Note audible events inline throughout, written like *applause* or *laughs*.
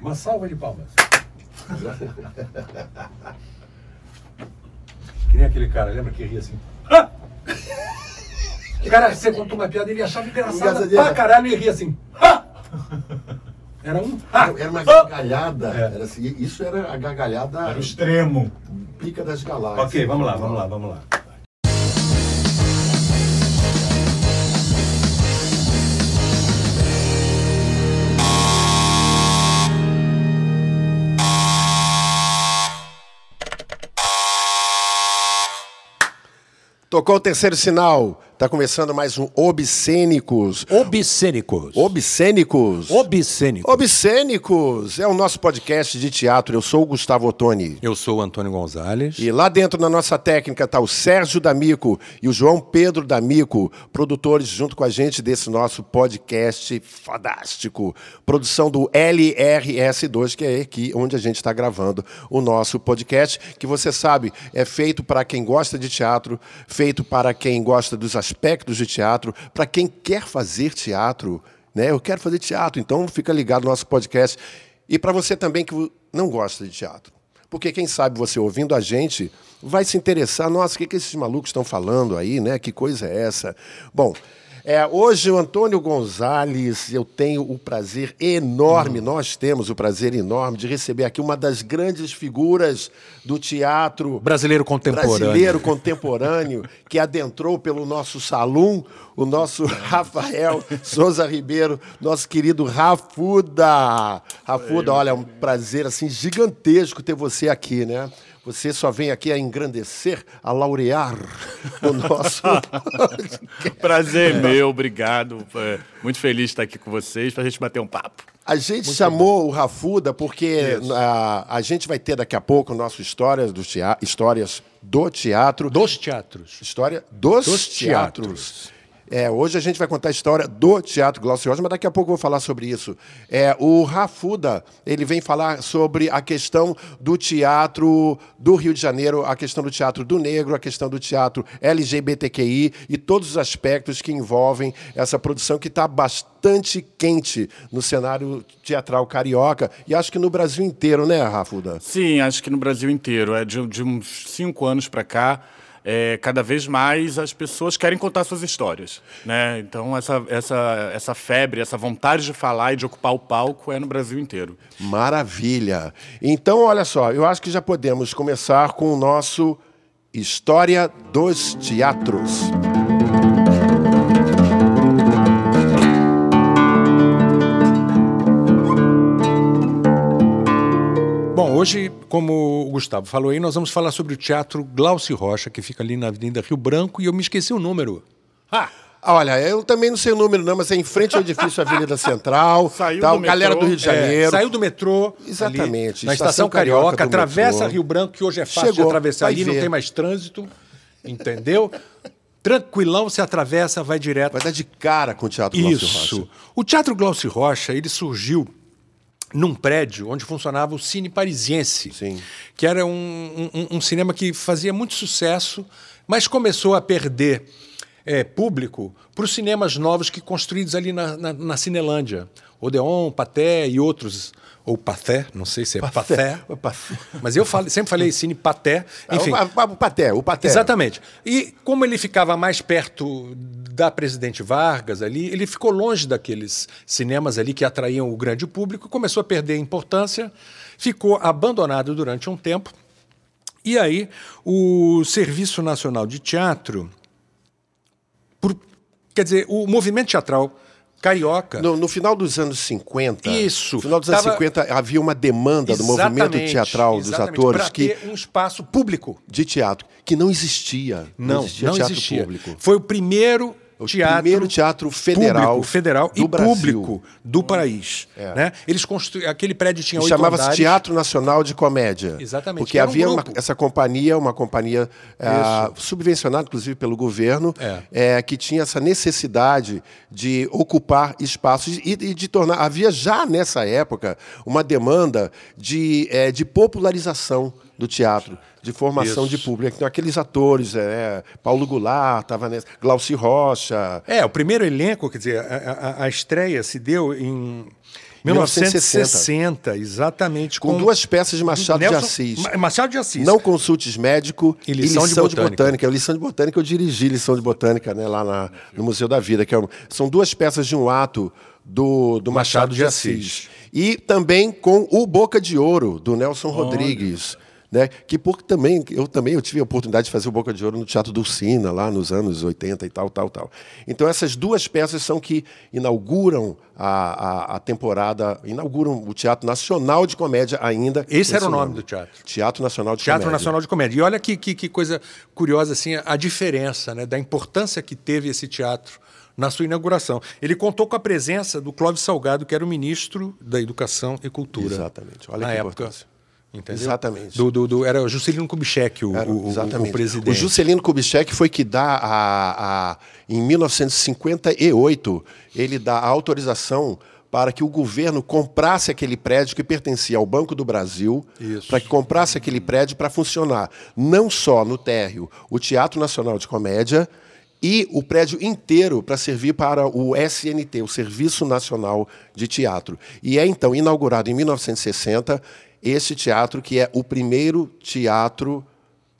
Uma salva de palmas. que nem aquele cara, lembra que ria assim? Ah! Cara, você contou uma piada, ele achava engraçada pra caralho e ria assim. Ah! Era um. Ah! Era uma gargalhada. É. Era assim, isso era a gargalhada Era o extremo. pica das galáxias. Ok, vamos lá, vamos lá, vamos lá. Tocou o terceiro sinal. Tá começando mais um Obscênicos. Obscênicos. Obscênicos. Obscênicos. Obscênicos é o nosso podcast de teatro. Eu sou o Gustavo Ottoni. Eu sou o Antônio Gonzalez. E lá dentro na nossa técnica tá o Sérgio D'Amico e o João Pedro D'Amico, produtores junto com a gente desse nosso podcast fantástico. Produção do LRS2, que é aqui onde a gente está gravando o nosso podcast, que você sabe é feito para quem gosta de teatro, feito para quem gosta dos aspectos de teatro, para quem quer fazer teatro. Né? Eu quero fazer teatro, então fica ligado no nosso podcast. E para você também que não gosta de teatro. Porque quem sabe você ouvindo a gente vai se interessar, nossa, o que, que esses malucos estão falando aí, né? Que coisa é essa? Bom, é, hoje o Antônio Gonzalez, eu tenho o prazer enorme, nós temos o prazer enorme de receber aqui uma das grandes figuras do teatro Brasileiro contemporâneo. brasileiro contemporâneo que adentrou pelo nosso salão, o nosso *laughs* Rafael Souza Ribeiro, nosso querido Rafuda. Rafuda, olha, é um prazer assim gigantesco ter você aqui, né? Você só vem aqui a engrandecer, a laurear o nosso. *laughs* Prazer meu, obrigado. É, Muito feliz de estar aqui com vocês para a gente bater um papo. A gente chamou o Rafuda porque a, a gente vai ter daqui a pouco o nosso histórias do tea- histórias do teatro. Dos teatros. História dos, Dos teatros. teatros. É, hoje a gente vai contar a história do Teatro Glaucio Rocha, mas daqui a pouco eu vou falar sobre isso. É, o Rafuda, ele vem falar sobre a questão do teatro do Rio de Janeiro, a questão do teatro do negro, a questão do teatro LGBTQI e todos os aspectos que envolvem essa produção que está bastante quente no cenário teatral carioca e acho que no Brasil inteiro, né, Rafuda? Sim, acho que no Brasil inteiro. É de, de uns cinco anos para cá, é, cada vez mais as pessoas querem contar suas histórias. Né? Então, essa, essa, essa febre, essa vontade de falar e de ocupar o palco é no Brasil inteiro. Maravilha. Então, olha só, eu acho que já podemos começar com o nosso História dos Teatros. Bom, hoje, como o Gustavo falou aí, nós vamos falar sobre o Teatro Glaucio Rocha, que fica ali na Avenida Rio Branco, e eu me esqueci o número. Ah! Olha, eu também não sei o número, não, mas é em frente ao edifício Avenida Central. *laughs* Saiu tal, do galera metrô. do Rio de É, Janeiro. saiu do metrô. Exatamente, ali, na Estação Estação Carioca Carioca, atravessa metrô. Rio Branco, que hoje é fácil de Chegou, atravessar vai ali, não ver. tem mais trânsito. Entendeu? Tranquilão, você atravessa, vai direto. Vai dar de cara com o Teatro Glaucio Isso. Rocha. O Teatro Glaucio Rocha, ele surgiu num prédio onde funcionava o Cine Parisiense, Sim. que era um, um- um cinema que fazia muito sucesso, mas começou a perder eh, público para os cinemas novos que construídos ali na, na, na Cinelândia. Odeon, Paté e outros. Ou Paté, não sei se é Paté. Mas eu falo- sempre falei Cine Paté. Enfim, É, O, o Paté, o Paté. Exatamente. E como ele ficava mais perto da Presidente Vargas ali, ele ficou longe daqueles cinemas ali que atraíam o grande público, começou a perder importância, ficou abandonado durante um tempo. E aí o Serviço Nacional de Teatro, por- quer dizer, o movimento teatral carioca No, no final dos anos 50. Isso. No final dos anos Tava- 50 havia uma demanda do movimento teatral dos atores que, ter um espaço público. de teatro que não existia. Não, existia não teatro existia. público. Foi o primeiro O teatro, primeiro teatro federal público, federal e Brasil. público do país. Né? Eles constru... Aquele prédio tinha oito chamava-se. Teatro Nacional de Comédia. Exatamente, Porque que era um havia uma- essa companhia, uma companhia ah, subvencionada, inclusive, pelo governo, É. eh, que tinha essa necessidade de ocupar espaços e, e de tornar. Havia já nessa época uma demanda de, de popularização do teatro, de formação de Isso. público. Então, aqueles atores, eh, Paulo Goulart, estava nessa, Glauci Rocha. É, o primeiro elenco, quer dizer, a, a- a estreia se deu em, 1960, exatamente. Com, com, duas peças de Machado Nelson, de Assis. Machado de Assis. Não consultes médico e lição, e lição de, botânica. de, botânica. Lição de botânica, eu dirigi lição de botânica né, lá na, no Museu da Vida. que é, São duas peças de um ato do, do Machado, Machado de Assis. Assis. E também com o Boca de Ouro, do Nelson Olha. Rodrigues né? Que por também eu também eu tive a oportunidade de fazer o Boca de Ouro no Teatro Dulcina lá nos anos 80 e tal, tal, tal. Então essas duas peças são que inauguram a, a, a temporada, inauguram o Teatro Nacional de Comédia ainda. Esse era o nome, nome, do teatro. Teatro Nacional de teatro Comédia. Teatro Nacional de Comédia. E olha que, que, que coisa curiosa assim a diferença, né? Da importância que teve esse teatro na sua inauguração. Ele contou com a presença do Clóvis Salgado, que era o ministro da Educação e Cultura. Exatamente. Olha na época. Entendeu? Exatamente. Do, do, do, era o Juscelino Kubitschek, o, era, exatamente. O, o, presidente. O Juscelino Kubitschek foi que dá, a, a, em 1958, ele dá a autorização para que o governo comprasse aquele prédio que pertencia ao Banco do Brasil, para que comprasse aquele prédio para funcionar não só no térreo o Teatro Nacional de Comédia, e o prédio inteiro para servir para o SNT, o Serviço Nacional de Teatro. E é então inaugurado em 1960 esse teatro que é o primeiro teatro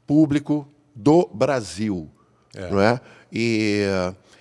público do Brasil, é. não é? E,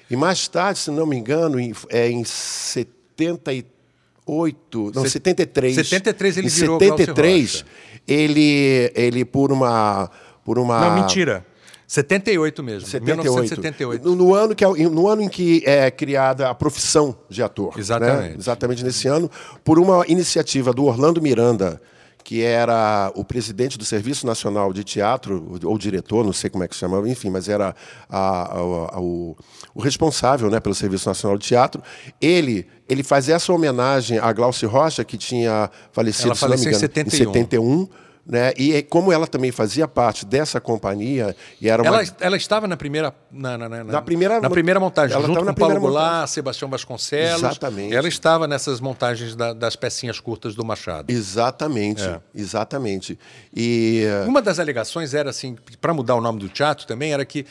e mais tarde, se não me engano, em, é em 78, não, 73. 73 ele em virou 73, ele ele por uma por uma Não, mentira. 78 mesmo. 78. 1978. No, no, ano que é, no ano em que é criada a profissão de ator. Né? Exatamente. Né? Exatamente nesse ano, por uma iniciativa do Orlando Miranda, que era o presidente do Serviço Nacional de Teatro, ou diretor, não sei como é que se chama, enfim, mas era a, a, a, o, o, responsável né, pelo Serviço Nacional de Teatro. Ele, ele faz essa homenagem a Glauci Rocha, que tinha falecido, Ela faleceu em 71. Em 71 né? E como ela também fazia parte dessa companhia e era uma... ela, ela estava na primeira na, na, na, na primeira na primeira montagem ela junto com Paulo Goulart, Sebastião Vasconcelos. Exatamente. Ela estava nessas montagens da, das pecinhas curtas do Machado. Exatamente, é. exatamente. E uma das alegações era assim, para mudar o nome do teatro também era que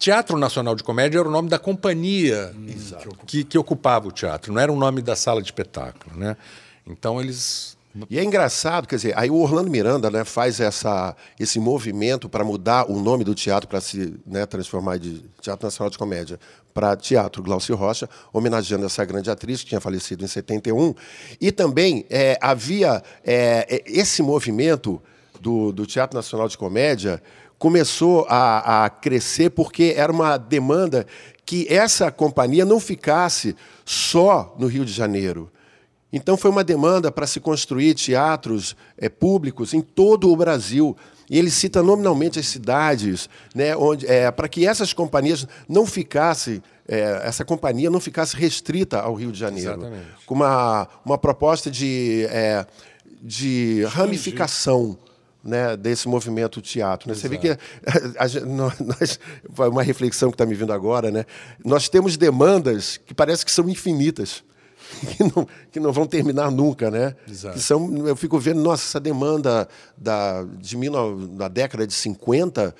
Teatro Nacional de Comédia era o nome da companhia hum, que, que ocupava o teatro, não era o nome da sala de espetáculo, né? Então eles e é engraçado, quer dizer, aí o Orlando Miranda né, faz essa, esse movimento para mudar o nome do teatro para se né, transformar de Teatro Nacional de Comédia para Teatro Glaucio Rocha, homenageando essa grande atriz que tinha falecido em 71. E também é, havia é, é, esse movimento do, do Teatro Nacional de Comédia começou a, a crescer porque era uma demanda que essa companhia não ficasse só no Rio de Janeiro então, foi uma demanda para se construir teatros é, públicos em todo o Brasil. E ele cita nominalmente as cidades, né, onde, é, para que essas companhias não ficassem, é, essa companhia não ficasse restrita ao Rio de Janeiro. Exatamente. Com uma, uma proposta de, é, de ramificação. Né, desse movimento teatro. Né? Você vê que *laughs* a, a, nós, uma reflexão que está me vindo agora, né? nós temos demandas que parece que são infinitas. *laughs* que não, que não vão terminar nunca, né? Exato. Que são, eu fico vendo, nossa, essa demanda da, de mil, da década de 50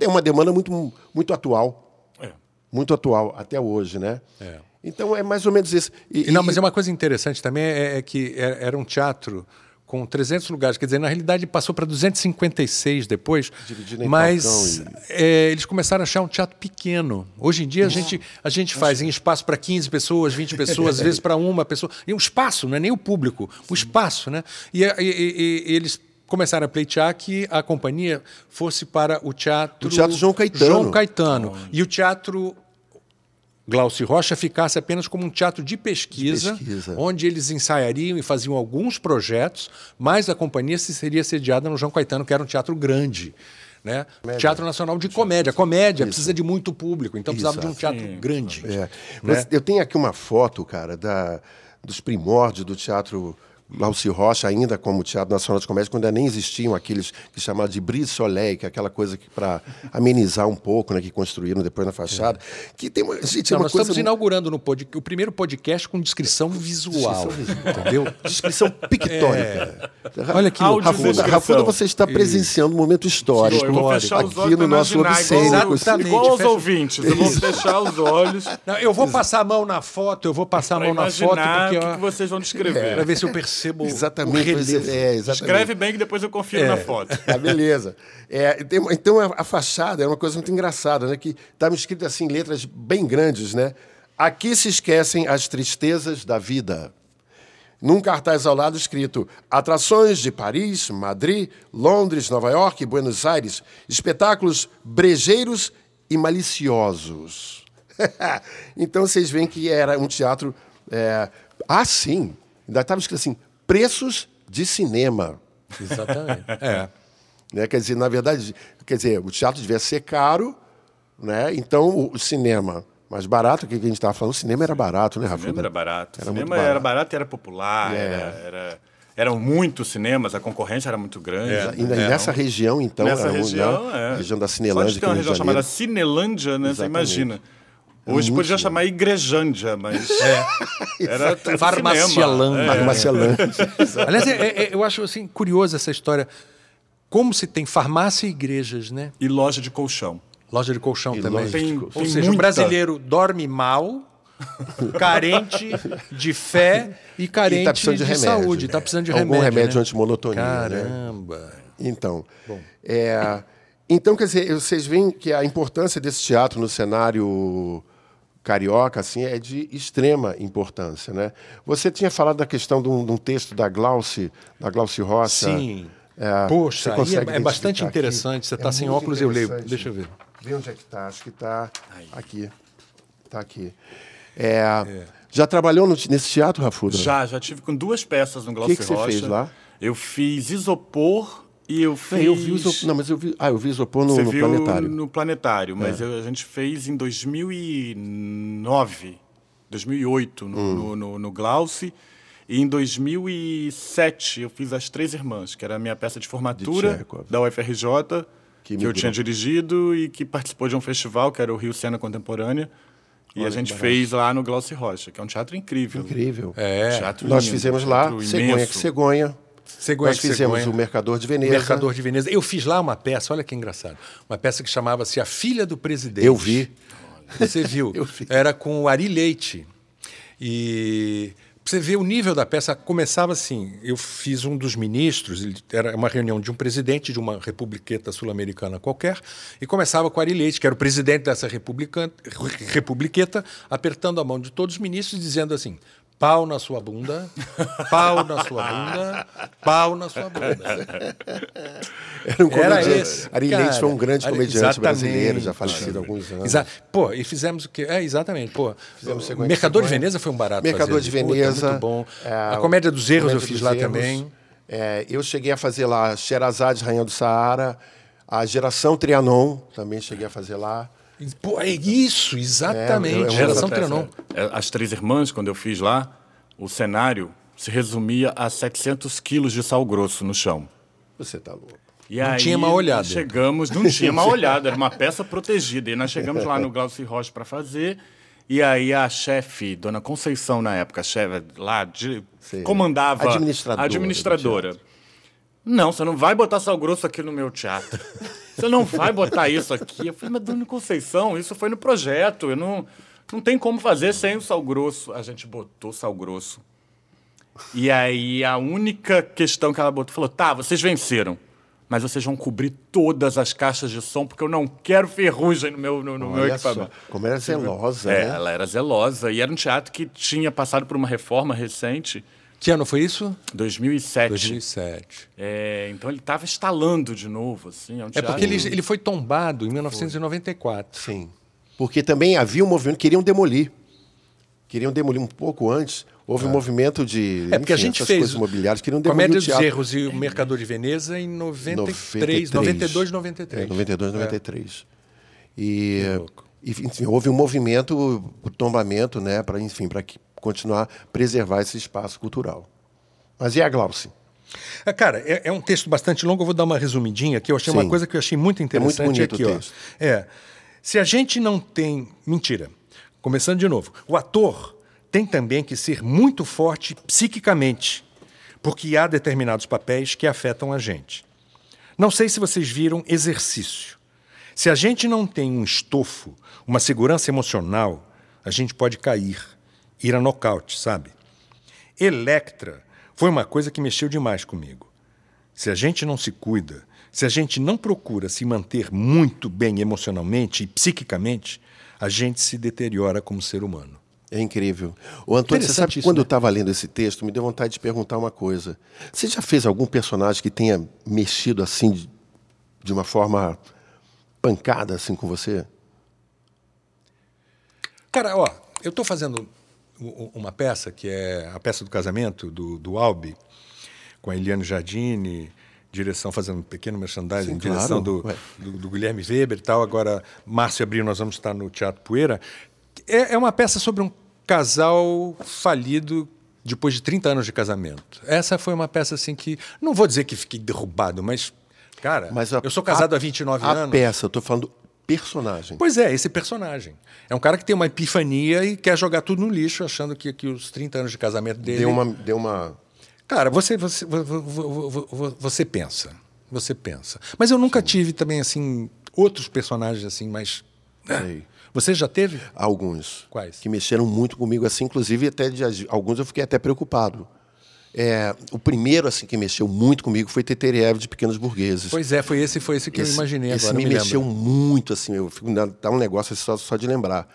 é uma demanda muito, muito atual. É. Muito atual, até hoje, né? É. Então é mais ou menos isso. E, não, mas é uma coisa interessante também é, é que é, era um teatro com 300 lugares. Quer dizer, na realidade passou para 256 depois, mas e... é, eles começaram a achar um teatro pequeno. Hoje em dia a gente, a gente faz em espaço para 15 pessoas, 20 pessoas, às vezes para uma pessoa. E um espaço, não é nem o público, o espaço. Né? E, e, e, e eles começaram a pleitear que a companhia fosse para o teatro, o teatro João Caetano. João Caetano. Oh. E o teatro Glaucio Rocha ficasse apenas como um teatro de pesquisa, de pesquisa, onde eles ensaiariam e faziam alguns projetos, mas a companhia seria sediada no João Caetano, que era um teatro grande. Né? Teatro Nacional de Comédia. Comédia Isso. precisa de muito público, então precisava de um teatro Sim. grande. É. Né? Eu tenho aqui uma foto, cara, da, dos primórdios do teatro Glauci Rocha, ainda como Teatro Nacional de Comédia, quando ainda nem existiam aqueles que chamavam de brise soleil, que é aquela coisa que para amenizar um pouco, né, que construíram depois na fachada. É. Que tem uma, gente, Não, é uma nós coisa estamos inaugurando no pod... o primeiro podcast com descrição visual. Descrição visual. Entendeu? Descrição *laughs* pictórica. É. Olha que Rafuda, Rafuda, você está presenciando um momento histórico. Eu vou fechar os aqui no nosso obscênico. Exatamente. Igual aos ouvintes. Eu vou fechar os olhos. Não, eu vou passar a mão na foto, eu vou passar a mão na foto. Porque, o que, que vocês vão descrever. É. Para ver se eu percebo Exatamente. É, exatamente. Escreve bem que depois eu confiro é. na foto. *laughs* Ah, beleza. É, tem, então a, a, fachada é uma coisa muito engraçada, né? Que estava escrito assim, letras bem grandes, né? Aqui se esquecem as tristezas da vida. Num cartaz ao lado escrito: Atrações de Paris, Madrid, Londres, Nova York e Buenos Aires. Espetáculos brejeiros e maliciosos. *laughs* então vocês veem que era um teatro. É... Ah, sim. Ainda estava escrito assim: preços de cinema. Exatamente. *laughs* é. Né? Quer dizer, na verdade, quer dizer, o teatro devia ser caro, né? então o, cinema mais barato, o que a gente estava falando, o cinema era barato, né, Rafa? O cinema era barato. Era o cinema barato. era barato e era popular, é. era, era, eram muitos cinemas, a concorrência era muito grande. É. E, é. nessa região, então, nessa região, né? é. região da Cinelândia. Só tem uma região chamada Cinelândia, né? Você imagina. Hoje podia legal. chamar Igrejândia, mas é. *laughs* era Farmacialândia. É. Farmacialândia. *laughs* Aliás, é, é, eu acho assim curioso essa história. Como se tem farmácia e igrejas, né? E loja de colchão. Loja de colchão E também. de Tem- colchão. Ou tem seja, o muita. brasileiro dorme mal, *laughs* carente de fé e carente E tá precisando de, de, remédio. saúde. Está precisando de Algum remédio. remédio né? antimonotonia. Né? Caramba. Então, é, então, quer dizer, vocês veem que a importância desse teatro no cenário carioca assim é de extrema importância, né? Você tinha falado da questão de um, de um texto da Glauci, da Glauci Rocha. Sim. É, Poxa, é, é bastante identificar aqui? interessante. Você É está sem muito óculos, eu leio. interessante. Deixa eu ver. Vê onde é que está. Acho que está aqui. Está aqui. É, Já trabalhou no- nesse teatro, Rafuda? Já, já tive com duas peças no O Glaucio que, que você Rocha. fez lá? Eu fiz isopor e eu fiz... É, eu vi isopor, não, mas eu vi, ah, eu vi isopor no, Você no viu planetário. É. no planetário, mas eu- a gente fez em 2009, 2008 no, Hum. no, no, no Glauci. E em 2007 eu fiz As Três Irmãs, que era a minha peça de formatura De da UFRJ, Que que, eu tinha dirigido e que participou de um festival, que era o Rio Cena Contemporânea. E a gente fez lá no Glauci Rocha, que é um teatro incrível. Incrível. É. Teatro Nós lindo, fizemos lá, Cegonha que Cegonha. Cegonha Nós fizemos Cegonha. o Mercador de Veneza. Mercador de Veneza. Eu fiz lá uma peça, olha que engraçado. Uma peça que chamava-se A Filha do Presidente. Eu vi. Você viu? *laughs* Eu vi. Era com o Ari Leite. E você ver o nível da peça, começava assim. Eu fiz um dos ministros, era uma reunião de um presidente de uma republiqueta sul-americana qualquer, e começava com o Ari Leite, que era o presidente dessa republiqueta, apertando a mão de todos os ministros, dizendo assim. Pau na sua bunda, pau na sua bunda, pau na sua bunda. Era um Era comediante. esse. Ari cara. Leite foi um grande Ari- comediante exatamente. brasileiro, já falecido há alguns anos. Exa pô, e fizemos o quê? É, exatamente. Pô, Fizemos o Mercador de. Veneza foi um barato Mercador fazer. de Puta, Veneza. muito bom. é, a Comédia dos Erros eu Comédia fiz dos lá Erros. também. É, eu cheguei a fazer lá Sherazade, Rainha do Saara, a Geração Trianon, também cheguei a fazer lá. Pô, é isso, exatamente. É, é uma Geração Trianon. é, As Três Irmãs, quando eu fiz lá, o cenário se resumia a 700 quilos de sal grosso no chão. Você tá louco. E Não aí, tinha mal olhada. Chegamos, não tinha mal olhada, era uma peça protegida. E nós chegamos lá no Glauci Rocha para fazer. E aí a chefe, dona Conceição na época, a chefe lá, de, comandava Administradora administradora. Não, você não vai botar sal grosso aqui no meu teatro. Você não vai botar isso aqui. Eu falei, mas dona Conceição, isso foi no projeto. Eu não, não tem como fazer sem o sal grosso. A gente botou sal grosso. E aí a única questão que ela botou falou: tá, vocês venceram. Mas vocês vão cobrir todas as caixas de som, porque eu não quero ferrugem no meu, no, no meu só, equipamento. como era zelosa, É, né? ela era zelosa. E era um teatro que tinha passado por uma reforma recente, Que ano foi isso? 2007. 2007. É, então ele estava instalando de novo. Assim, é, um É porque ele, ele foi tombado em 1994. Sim. Porque também havia um movimento, queriam demolir. Queriam demolir um pouco antes. Houve um movimento de. É porque a enfim, gente fez coisas imobiliárias, queriam demolir Comédia o dos teatro. Erros e o Mercador de Veneza em 93, 92, 93. É, 92, 93. E, louco. e, enfim, houve um movimento, o tombamento, né, para enfim, para continuar preservar esse espaço cultural. Mas e a Glauce? Ah, Cara, é, é um texto bastante longo, eu vou dar uma resumidinha aqui. Eu achei Sim. uma coisa que eu achei muito interessante bonito aqui, o ó. texto. É. Se a gente não tem. Mentira. Começando de novo. O ator tem também que ser muito forte psiquicamente, porque há determinados papéis que afetam a gente. Não sei se vocês viram exercício. Se a gente não tem um estofo, uma segurança emocional, a gente pode cair, ir a nocaute, sabe? Electra foi uma coisa que mexeu demais comigo. Se a gente não se cuida, se a gente não procura se manter muito bem emocionalmente e psiquicamente, a gente se deteriora como ser humano. É incrível. O Antônio, você sabe que quando né? eu estava lendo esse texto, me deu vontade de perguntar uma coisa. Você já fez algum personagem que tenha mexido assim de, uma forma pancada assim com você? Cara, ó, eu estou fazendo uma peça que é a peça do casamento do, do Albi, com a Eliane Jardine, direção, fazendo um pequeno merchandising, Sim, direção claro. do, Ué. do, do Guilherme Weber e tal. Agora, março e abril, nós vamos estar no Teatro Poeira. É, é uma peça sobre um casal falido depois de 30 anos de casamento. Essa foi uma peça assim que, não vou dizer que fiquei derrubado, mas, cara, Mas a- eu sou casado a- há 29 a anos. peça, eu estou falando personagem. Pois é, esse personagem. É um cara que tem uma epifania e quer jogar tudo no lixo, achando que, que os 30 anos de casamento dele. Deu uma, deu uma. Cara, você, você, vo- vo- vo- vo- vo- você pensa. Você pensa. Mas eu nunca tive também, assim, outros personagens assim, mas. Sei. Você já teve? Alguns. Quais? Que mexeram muito comigo, assim, inclusive até de alguns eu fiquei até preocupado. É, o primeiro assim que mexeu muito comigo foi Teteriev de Pequenos Burgueses. Pois é, foi esse, foi esse que eu imaginei esse agora. me, me mexeu muito, assim, eu fico, dá um negócio só, só de lembrar.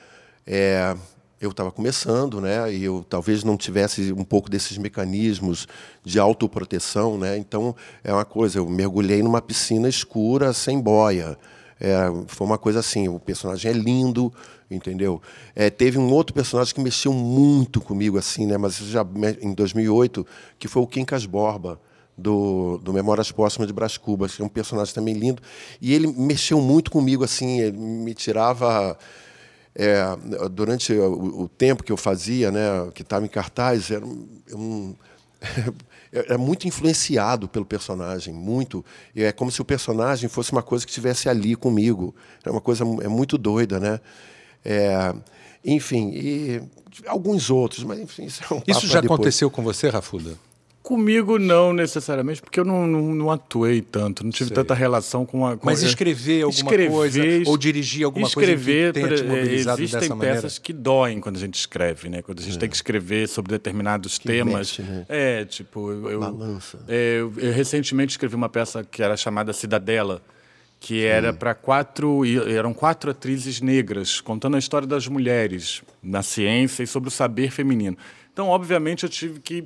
É, eu estava começando, né, e eu talvez não tivesse um pouco desses mecanismos de autoproteção, né, então é uma coisa, eu mergulhei numa piscina escura, sem boia, É, foi uma coisa assim, o personagem é lindo, entendeu? É, teve um outro personagem que mexeu muito comigo, assim, né, mas já em 2008, que foi o Quincas Borba, do, do Memórias Póstumas de Brás Cubas, que é um personagem também lindo. E ele mexeu muito comigo, assim, ele me tirava. é, durante o, o tempo que eu fazia, né, que estava em cartaz, era um, um- era *laughs* muito influenciado pelo personagem, muito. É como se o personagem fosse uma coisa que estivesse ali comigo. É uma coisa é muito doida, né? É, enfim, e alguns outros, mas enfim, isso é um Isso papo já aconteceu com você, Rafuda? Comigo não necessariamente, porque eu não, não, não atuei tanto, não tive Sei. tanta relação com a. Com Mas escrever alguma Escrever, coisa ou dirigir alguma escrever, coisa que por- mobilizado existem dessa peças maneira? que doem quando a gente escreve, né? Quando a gente tem que escrever sobre determinados temas. mexe, né? É, tipo, eu, eu, Balança. é, eu- eu recentemente escrevi uma peça que era chamada Cidadela, que era para quatro, eram quatro atrizes negras contando a história das mulheres na ciência e sobre o saber feminino. Então, obviamente, eu tive que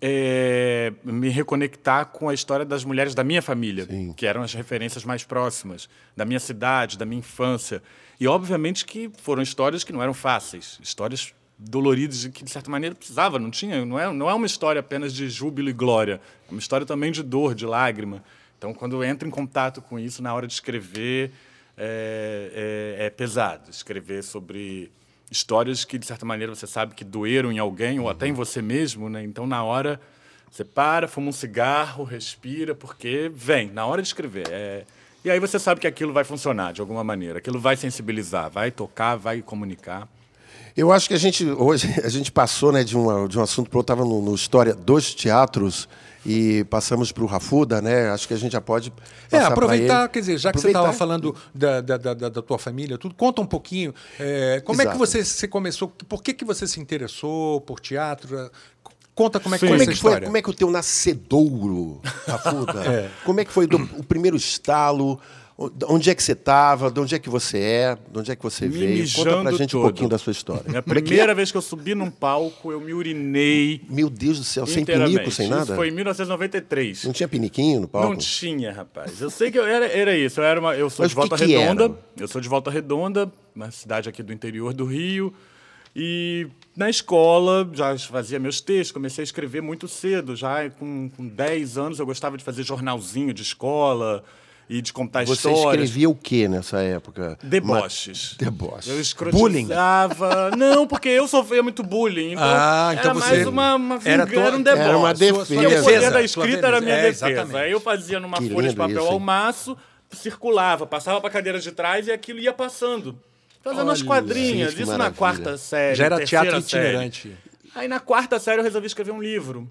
é, me reconectar com a história das mulheres da minha família, que eram as referências mais próximas, da minha cidade, da minha infância. E, obviamente, que foram histórias que não eram fáceis, histórias doloridas que, de certa maneira, precisava, não tinha, não é, não é uma história apenas de júbilo e glória, é uma história também de dor, de lágrima. Então, quando entro em contato com isso na hora de escrever, é, é- é pesado. Escrever sobre histórias que, de certa maneira, você sabe que doeram em alguém ou até em você mesmo, né? Então, na hora, você para, fuma um cigarro, respira, porque vem, na hora de escrever. É... E aí você sabe que aquilo vai funcionar de alguma maneira, aquilo vai sensibilizar, vai tocar, vai comunicar. Eu acho que a gente hoje *laughs* a gente passou né, de, uma, de um assunto para outro, estava no, no História dos Teatros e passamos para o Rafuda, né? Acho que a gente já pode É, aproveitar, ele. quer dizer, já que Aproveitar. você estava falando da, da, da, da- tua família, tudo, conta um pouquinho. é, como é que Exato. você, você começou? Por que, que você se interessou por teatro? É, Conta como é que Sim. foi Como é que foi, história. como é que o teu nascedouro, Rafuda? *laughs* Como é que foi do- o primeiro estalo? Onde é que você estava? De onde é que você é? De onde é que você Me veio? Conta pra gente um todo. pouquinho da sua história. É a que primeira vez que eu subi num palco, eu me urinei. Meu Deus do céu, sem pinico, sem nada? Isso foi em 1993. Não tinha piniquinho no palco? Não tinha, rapaz. Eu sei que eu era, era isso. Eu, era uma, eu sou Mas de que Volta que Redonda. era? Eu sou de Volta Redonda, uma cidade aqui do interior do Rio. E na escola, já fazia meus textos, comecei a escrever muito cedo. Já com, com 10 anos eu gostava de fazer jornalzinho de escola. E de contar Você histórias. escrevia o que nessa época? Deboches. Ma- Deboches. Eu escrotizava. Não, porque eu sofria muito bullying. Então Ah, então era você- mais uma, uma era vingança, tua- um deboche. era uma Sua- defesa. sua- poder Defesa, da sua escrita era minha é, defesa. exatamente. Aí eu fazia numa Que folha de papel isso, ao maço, circulava, passava para a cadeira de trás e aquilo ia passando. Fazendo as Olha, quadrinhas. gente, isso na maravilha. quarta série. Já era teatro série. itinerante. Aí na quarta série eu resolvi escrever um livro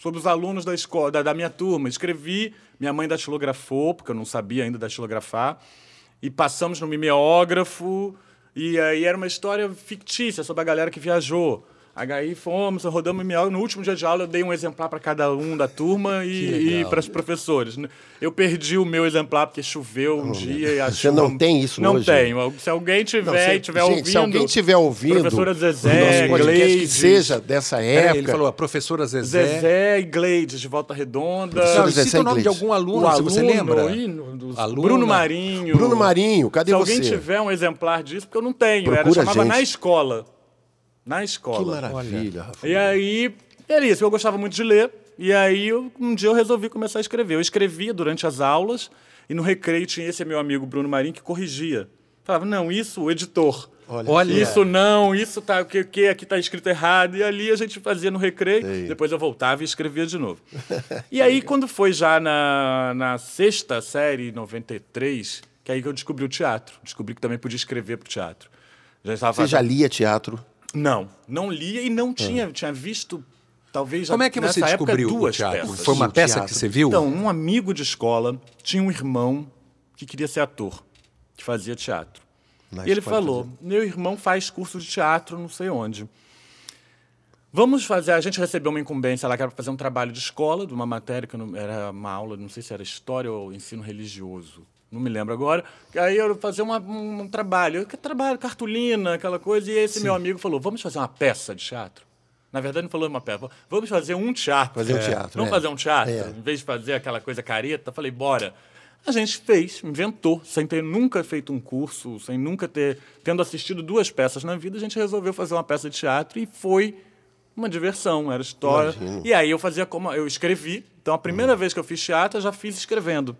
sobre os alunos da escola, da, da minha turma. Escrevi, minha mãe datilografou, porque eu não sabia ainda datilografar, e passamos no mimeógrafo, e aí era uma história fictícia sobre a galera que viajou. Aí fomos, rodamos mimeógrafo. No último dia de aula eu dei um exemplar para cada um da turma e, e para os professores. Eu perdi o meu exemplar porque choveu um dia e a Você chuva- não tem isso Não hoje? tenho. Se alguém tiver Não, se- e tiver gente, ouvindo... se alguém tiver ouvindo Professora Zezé, podcast que seja dessa Peraí, época, ele falou a professora Zezé. Zezé e Gleides de Volta Redonda. Não, Zezé cita o nome de algum aluno, o se você aluno, lembra. Aluna. Bruno Marinho. Bruno Marinho, cadê Se você? alguém tiver um exemplar disso, porque eu não tenho. Era Procura a chamava gente. na escola. Na Que escola. maravilha, Rafa. E aí, era isso. Eu gostava muito de ler. E aí, eu- um dia eu resolvi começar a escrever. Eu escrevia durante as aulas. E no recreio tinha esse meu amigo Bruno Marinho que corrigia. Falava, não, isso, o editor. Olha, Olha. Isso não, isso tá, o que, o que aqui tá escrito errado. E ali a gente fazia no recreio, Sei. depois eu voltava e escrevia de novo. *laughs* e aí, quando foi já na, na sexta série, 93, que aí que eu descobri o teatro. Descobri que também podia escrever pro teatro. Já estava Você já lia teatro? Não, não lia e não tinha, tinha visto, talvez Como é que você nessa época, descobriu o duas teatro? peças. Foi uma peça que você viu? Então, um amigo de escola tinha um irmão que queria ser ator, que fazia teatro. Na e ele falou: meu irmão faz curso de teatro, não sei onde. Vamos fazer. A gente recebeu uma incumbência lá que era para fazer um trabalho de escola, de uma matéria que não, era uma aula, não sei se era história ou ensino religioso. Não me lembro agora. Aí eu ia fazer uma- um, um trabalho. Que trabalho, cartolina, aquela coisa. E esse meu amigo falou: vamos fazer uma peça de teatro? Na verdade, não falou uma peça. Vamos fazer um teatro. Fazer um teatro, Vamos é. fazer um teatro? É. Em vez de fazer aquela coisa careta, falei, bora. A gente fez, inventou, sem ter nunca feito um curso, sem nunca ter tendo assistido duas peças na vida, a gente resolveu fazer uma peça de teatro e foi uma diversão, era história. Imagino. E aí eu fazia como eu escrevi. Então a primeira vez que eu fiz teatro, eu já fiz escrevendo.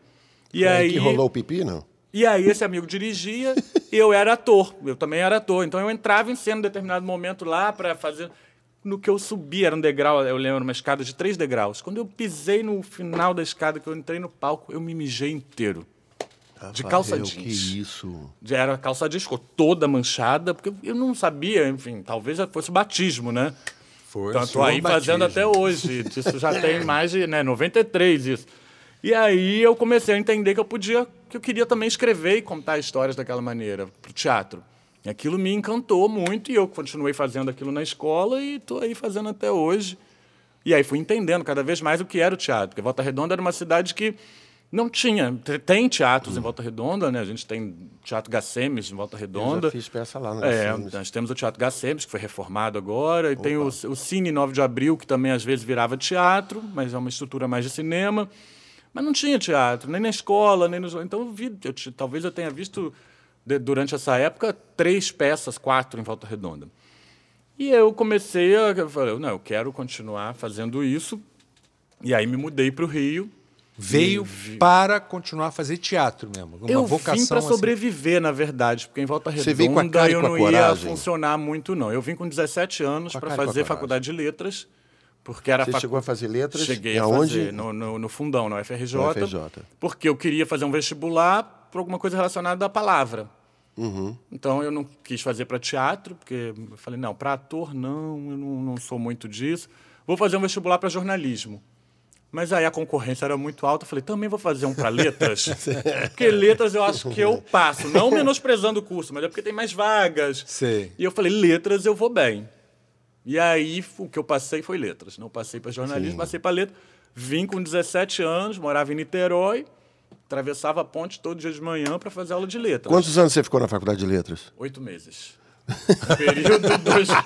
E Foi aí que rolou o pipi, não? e aí esse amigo dirigia e *laughs* eu era ator. Eu também era ator. Então eu entrava em cena em determinado momento lá para fazer. No que eu subi, era um degrau, eu lembro, uma escada de três degraus. Quando eu pisei no final da escada, que eu entrei no palco, eu me mijei inteiro. De calça jeans. Que isso. Era calça jeans, ficou toda manchada, porque eu não sabia, enfim, talvez já fosse batismo, né? Foi. Então, tô aí fazendo batismo. até hoje. Isso já tem *laughs* mais de né, 93 isso. E aí eu comecei a entender que eu podia, que eu queria também escrever e contar histórias daquela maneira para o teatro. E aquilo me encantou muito e eu continuei fazendo aquilo na escola e estou aí fazendo até hoje. E aí fui entendendo cada vez mais o que era o teatro. Porque Volta Redonda era uma cidade que não tinha. te- Tem teatros em Volta Redonda, né? A gente tem Teatro Gacemes em Volta Eu Redonda. já fiz peça lá, né? É, nós temos o Teatro Gacemes, que foi reformado agora, e tem o, o Cine 9 de Abril, que também às vezes virava teatro, mas é uma estrutura mais de cinema. Mas não tinha teatro, nem na escola, nem nos. Então, eu vi, eu talvez eu tenha visto, de- durante essa época, três peças, quatro em Volta Redonda. E eu comecei a. Eu falei, não, eu quero continuar fazendo isso. E aí me mudei para o Rio. Veio E para continuar a fazer teatro mesmo. Uma eu vocação vim para assim. sobreviver, na verdade, porque em Volta Redonda Você veio com a cara eu não ia coragem? funcionar muito, não. Eu vim com 17 anos para fazer faculdade de letras, porque era Você facu- chegou a fazer letras? Cheguei E a fazer no, no, no fundão, na UFRJ, Na UFRJ. porque eu queria fazer um vestibular para alguma coisa relacionada à palavra. Uhum. Então eu não quis fazer para teatro, porque eu falei, não, para ator não, eu não, não sou muito disso. Vou fazer um vestibular para jornalismo. Mas aí a concorrência era muito alta, eu falei, também vou fazer um para letras. *laughs* porque letras eu acho que eu passo, não menosprezando o curso, mas é porque tem mais vagas. Sei. E eu falei, letras eu vou bem. E aí o que eu passei foi letras. Não passei para jornalismo, passei para letras. Vim com 17 anos, morava em Niterói, atravessava a ponte todo dia de manhã para fazer aula de letras. Quantos anos você ficou na faculdade de letras? Oito meses. *laughs* Período dos. *laughs*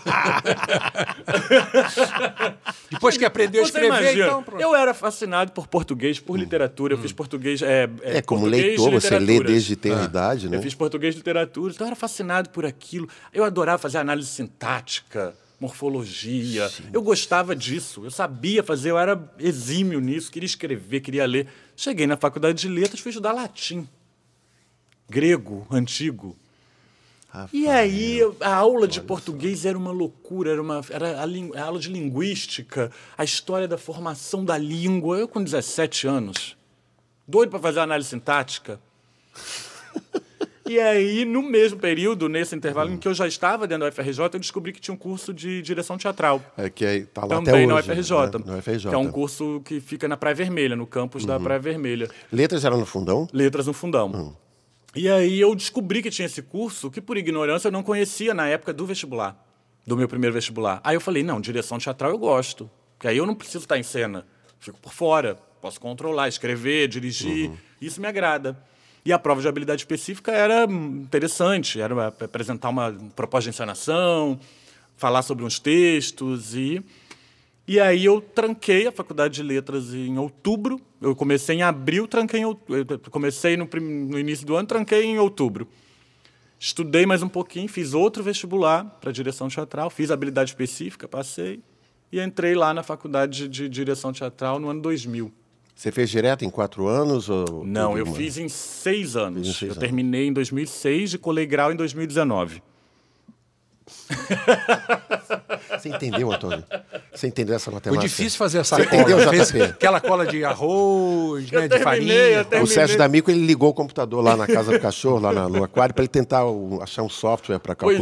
Depois que aprendeu a escrever, imagina, então pronto. eu era fascinado por português, por literatura. Eu fiz português. É, É, como português leitor, você lê desde ter idade, né? Eu fiz português e literatura, então eu era fascinado por aquilo. Eu adorava fazer análise sintática, morfologia. Sim. Eu gostava disso, eu sabia fazer, eu era exímio nisso, queria escrever, queria ler. Cheguei na faculdade de letras, fui estudar latim, grego, antigo. Rafael. E aí, a aula de português era uma loucura, era, uma, era a, a, aula de linguística, a história da formação da língua. Eu, com 17 anos, doido para fazer análise sintática. *laughs* e aí, no mesmo período, nesse intervalo hum. em que eu já estava dentro da UFRJ, eu descobri que tinha um curso de direção teatral. É que aí tá lá Também até na hoje, UFRJ, né? na UFRJ. Que é um curso que fica na Praia Vermelha, no campus uhum. da Praia Vermelha. Letras era no fundão? Letras no fundão. Uhum. E aí eu descobri que tinha esse curso que, por ignorância, eu não conhecia na época do vestibular, do meu primeiro vestibular. Aí eu falei, não, direção teatral eu gosto, porque aí eu não preciso estar em cena, fico por fora, posso controlar, escrever, dirigir, uhum. isso me agrada. E a prova de habilidade específica era interessante, era apresentar uma proposta de encenação, falar sobre uns textos e e aí eu tranquei a faculdade de letras em outubro. Eu comecei em abril, tranquei em outubro. Comecei no, no início do ano, tranquei em outubro. Estudei mais um pouquinho, fiz outro vestibular para direção teatral, fiz habilidade específica, passei e entrei lá na faculdade de, direção teatral no ano 2000. Você fez direto em quatro anos? Ou Não, eu fiz em seis anos. Em seis eu anos. terminei em 2006 e colei grau em 2019. *laughs* Você entendeu, Antônio? Você entendeu essa matemática? Foi difícil fazer essa Você cola. Entendeu, JP? Aquela cola de arroz, né, de farinha. O Sérgio D'Amico ele ligou o computador lá na casa do cachorro, lá no aquário, para ele tentar achar um software para calcular.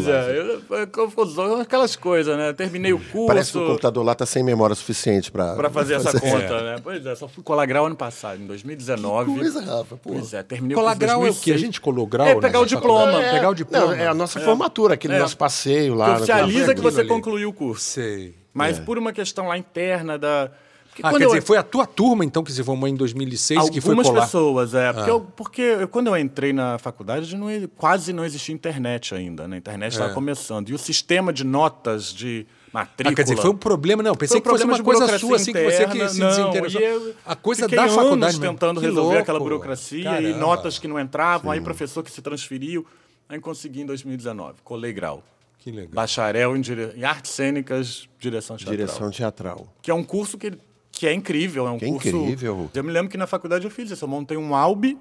Pois é, confusão, aquelas coisas, né? Terminei o curso. Parece que o computador lá está sem memória suficiente para para fazer essa conta, é. né? Pois é, só fui colar grau ano passado, em 2019. Que coisa, Rafa, pô. Pois é, terminei colar o curso grau 2006. é o que a gente colou grau, É pegar né? o diploma, é, pegar o diploma. Não, é a nossa é. formatura, aquele é. nosso passeio lá. Que oficializa que você concluiu o curso. Sei. Mas é. por uma questão lá interna da. ah, quer eu... dizer, foi a tua turma, então, que se formou em 2006 Algumas que foi colar? Algumas pessoas, é. Porque, ah. eu, porque eu, quando eu entrei na faculdade, não, quase não existia internet ainda. Né? A internet estava é. começando. E o sistema de notas de matrícula... Ah, quer dizer, foi um problema... Não, pensei um que fosse uma coisa sua, assim, interna, que você que se não, desinteressou. Eu a coisa da faculdade tentando resolver louco. aquela burocracia Caramba. e notas que não entravam, Sim. aí professor que se transferiu. Aí consegui em 2019, colei grau. Que legal. Bacharel em, dire... em artes cênicas, direção teatral. Direção teatral. Que é um curso que, que é incrível. É um que curso. incrível. Eu me lembro que na faculdade eu fiz isso. Eu montei um Albi,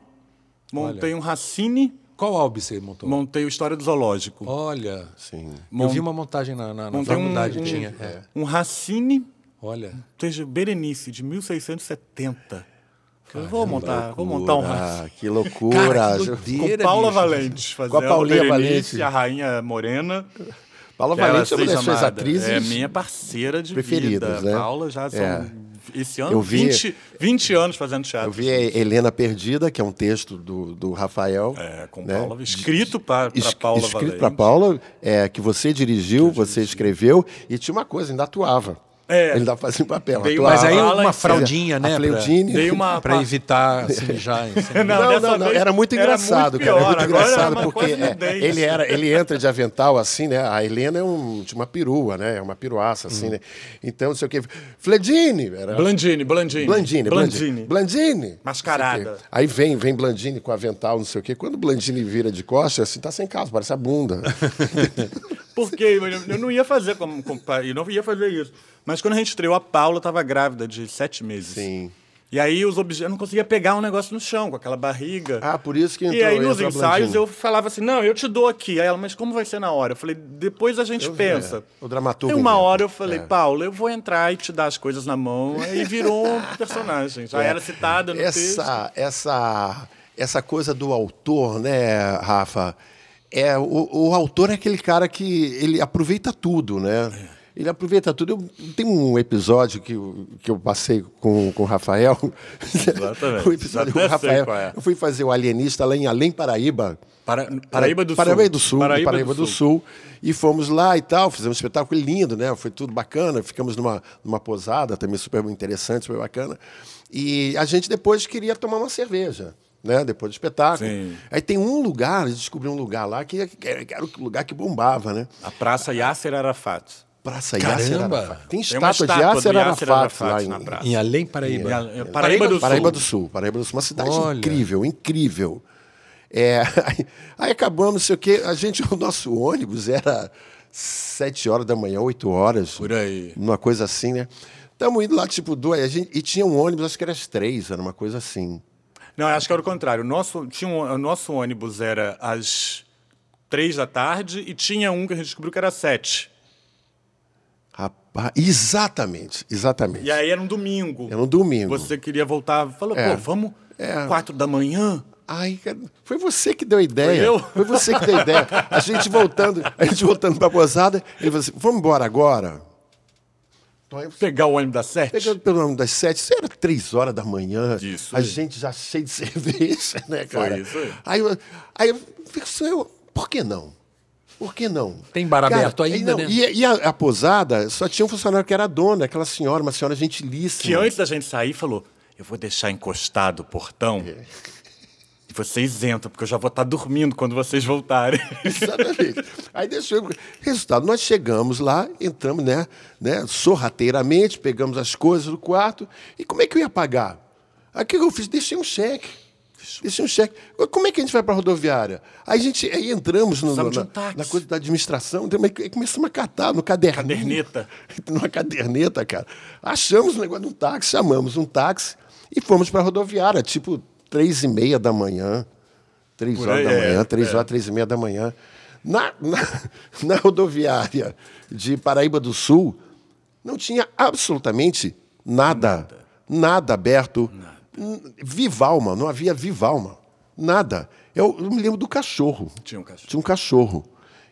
montei Olha. um Racine. Qual Albi você montou? Montei o História do Zoológico. Olha. Sim. Mont... Eu vi uma montagem na, na, na faculdade. Um, tinha. Um, é. um Racine. Olha. Seja Berenice, de 1670. Vou montar, vou montar um Ah, que loucura. Cara, que doideira, com Paula bicho. Valente, fazendo com a Paulinha Valente. a Rainha Morena. Paula Valente é uma das suas atrizes. É minha parceira de preferidas, vida. Né? Paula já são é. esse ano eu vi, 20, 20 anos fazendo teatro. Eu vi a Helena Perdida, que é um texto do, do Rafael. É, com né? Paula, escrito para Paula Escrito para Paula, é, que você dirigiu, você dirigi. escreveu, e tinha uma coisa, ainda atuava. É. Ele dá fazendo papel. mas aí uma fraldinha, né? Fleudine. uma para evitar assim, já. *laughs* não, não, não, era muito engraçado, era muito, cara, era muito engraçado porque é, ele era, ele entra de avental assim, né? A Helena é um, de uma perua, né? É uma piruaça assim, hum. né? Então, não sei o quê. Fledine, era Blandini, Blandini. Blandini, Blandini. Blandini. Mascarada. Aí vem, vem Blandini com avental, não sei o quê. Quando Blandini vira de costas, assim, tá sem casa, parece a bunda. *laughs* Porque eu não ia fazer como, como eu não ia fazer isso. Mas quando a gente estreou, a Paula estava grávida de sete meses. Sim. E aí os objetos, eu não conseguia pegar um negócio no chão, com aquela barriga. Ah, por isso que entrou, E aí nos ensaios eu falava assim, não, eu te dou aqui. Aí ela, mas como vai ser na hora? Eu falei, depois a gente eu pensa. É, o dramaturgo. Aí uma hora eu falei, é. Paulo, eu vou entrar e te dar as coisas na mão. Aí virou um personagem. Já é. era citada no essa, texto. Essa, essa coisa do autor, né, Rafa? É, o, o autor é aquele cara que ele aproveita tudo, né? É. Ele aproveita tudo. Eu, tem um episódio que, eu, que eu passei com, com o Rafael. Exatamente. o *laughs* episódio com o Rafael. É. Eu fui fazer o Alienista lá em Além Paraíba. Para, Paraíba do Paraíba Sul. Do Sul Paraíba, Paraíba do, do Sul. Sul. E fomos lá e tal, fizemos um espetáculo lindo, né? Foi tudo bacana. Ficamos numa, numa posada também super interessante, super bacana. E a gente depois queria tomar uma cerveja né? Depois do espetáculo. Sim. Aí tem um lugar, gente descobriu um lugar lá que, era o lugar que bombava, né? A Praça Yasser Arafat. Praça Yasser Arafat. Tem estátua, Tem de Yasser Arafat, Arafat lá em, praça. em Além Paraíba. Em, em, Paraíba, do Paraíba do Sul. Paraíba do Sul. Uma cidade Olha. incrível, incrível. É, *laughs* aí, aí acabamos, não sei o quê. A gente, o nosso ônibus era sete horas da manhã, oito horas. Por aí. Uma coisa assim, né? Estamos indo lá, tipo, duas. A gente, e tinha um ônibus, acho que era às três, era uma coisa assim. Não, acho que era o contrário. O nosso, tinha um, o nosso ônibus era às três da tarde e tinha um que a gente descobriu que era às sete. Rapaz, exatamente, exatamente. E aí era um domingo. Era um domingo. Você queria voltar, falou, É. pô, vamos É. quatro da manhã? Ai, foi você que deu a ideia. Foi eu? Foi você que deu a ideia. A gente voltando, a gente voltando para a posada, ele falou assim: vamos embora agora. Então, Pegar o ônibus das sete? Pegando pelo nome das sete, isso era três horas da manhã. Isso A aí. gente já cheio de *laughs* cerveja, né, cara? isso aí. Aí eu, aí eu fico assim, eu, por que não? Por que não? Tem bar Cara, aberto ainda, e não, né? E, e a, a posada só tinha um funcionário que era a dona, aquela senhora, uma senhora gentilíssima. Que antes da gente sair falou, eu vou deixar encostado o portão É. e vocês entram, porque eu já vou estar dormindo quando vocês voltarem. *laughs* Exatamente. Aí deixou. Resultado, nós chegamos lá, entramos, né, né, sorrateiramente, pegamos as coisas do quarto. E como é que eu ia pagar? Aí o que eu fiz? Deixei um cheque. Deixei um cheque. Como é que a gente vai para a rodoviária? Aí, a gente, aí entramos no, de na, um na coisa da administração, então, aí começamos a catar no caderninho. Caderneta. *laughs* Numa caderneta, cara. Achamos o negócio de um táxi, chamamos um táxi e fomos para a rodoviária, tipo três e meia da manhã. Três Por horas aí, da manhã, é, três é. horas, três e meia da manhã. Na, na, *laughs* na rodoviária de Paraíba do Sul, não tinha absolutamente nada. Nada, aberto. N- Vivalma, não havia Vivalma. Nada. Eu, eu me lembro do cachorro. Tinha um cachorro. Tinha um cachorro.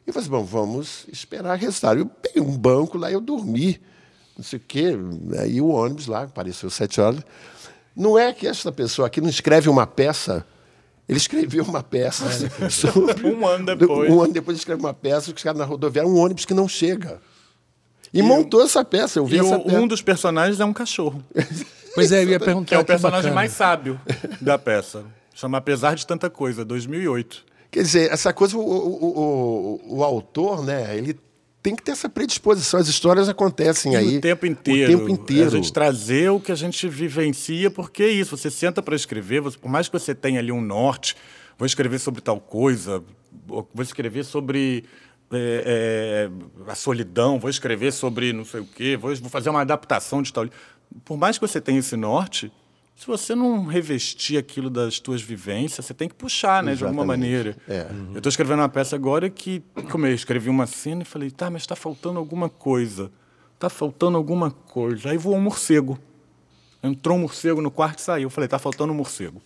E eu falei assim, bom, vamos esperar resultado. Eu peguei um banco lá, eu dormi, não sei o quê. Aí o ônibus lá, apareceu sete horas. Não é que essa pessoa aqui não escreve uma peça. Ele escreveu uma peça *laughs* sobre... Um ano depois. Um ano depois ele escreve uma peça que os caras na rodoviária, um ônibus que não chega. E, montou essa peça, eu vi E essa o- peça. um dos personagens é um cachorro, *laughs* Pois é, eu ia perguntar. que é o personagem bacana. mais sábio da peça. Chama Apesar de Tanta Coisa, 2008. Quer dizer, essa coisa, o, o, o, o autor, né, ele tem que ter essa predisposição. As histórias acontecem E aí. o tempo inteiro. O tempo inteiro. A gente trazer o que a gente vivencia, porque é isso. Você senta para escrever, você- por mais que você tenha ali um norte, vou escrever sobre tal coisa, ou vou escrever sobre é, é, a solidão, vou escrever sobre não sei o quê, vou, vou fazer uma adaptação de tal. Por mais que você tenha esse norte, se você não revestir aquilo das tuas vivências, você tem que puxar, né, de alguma Exatamente. maneira. É. Eu estou escrevendo uma peça agora que, como eu escrevi uma cena e falei, tá, mas está faltando alguma coisa. Está faltando alguma coisa. Aí voou um morcego. Entrou um morcego no quarto e saiu. Eu falei, tá faltando um morcego.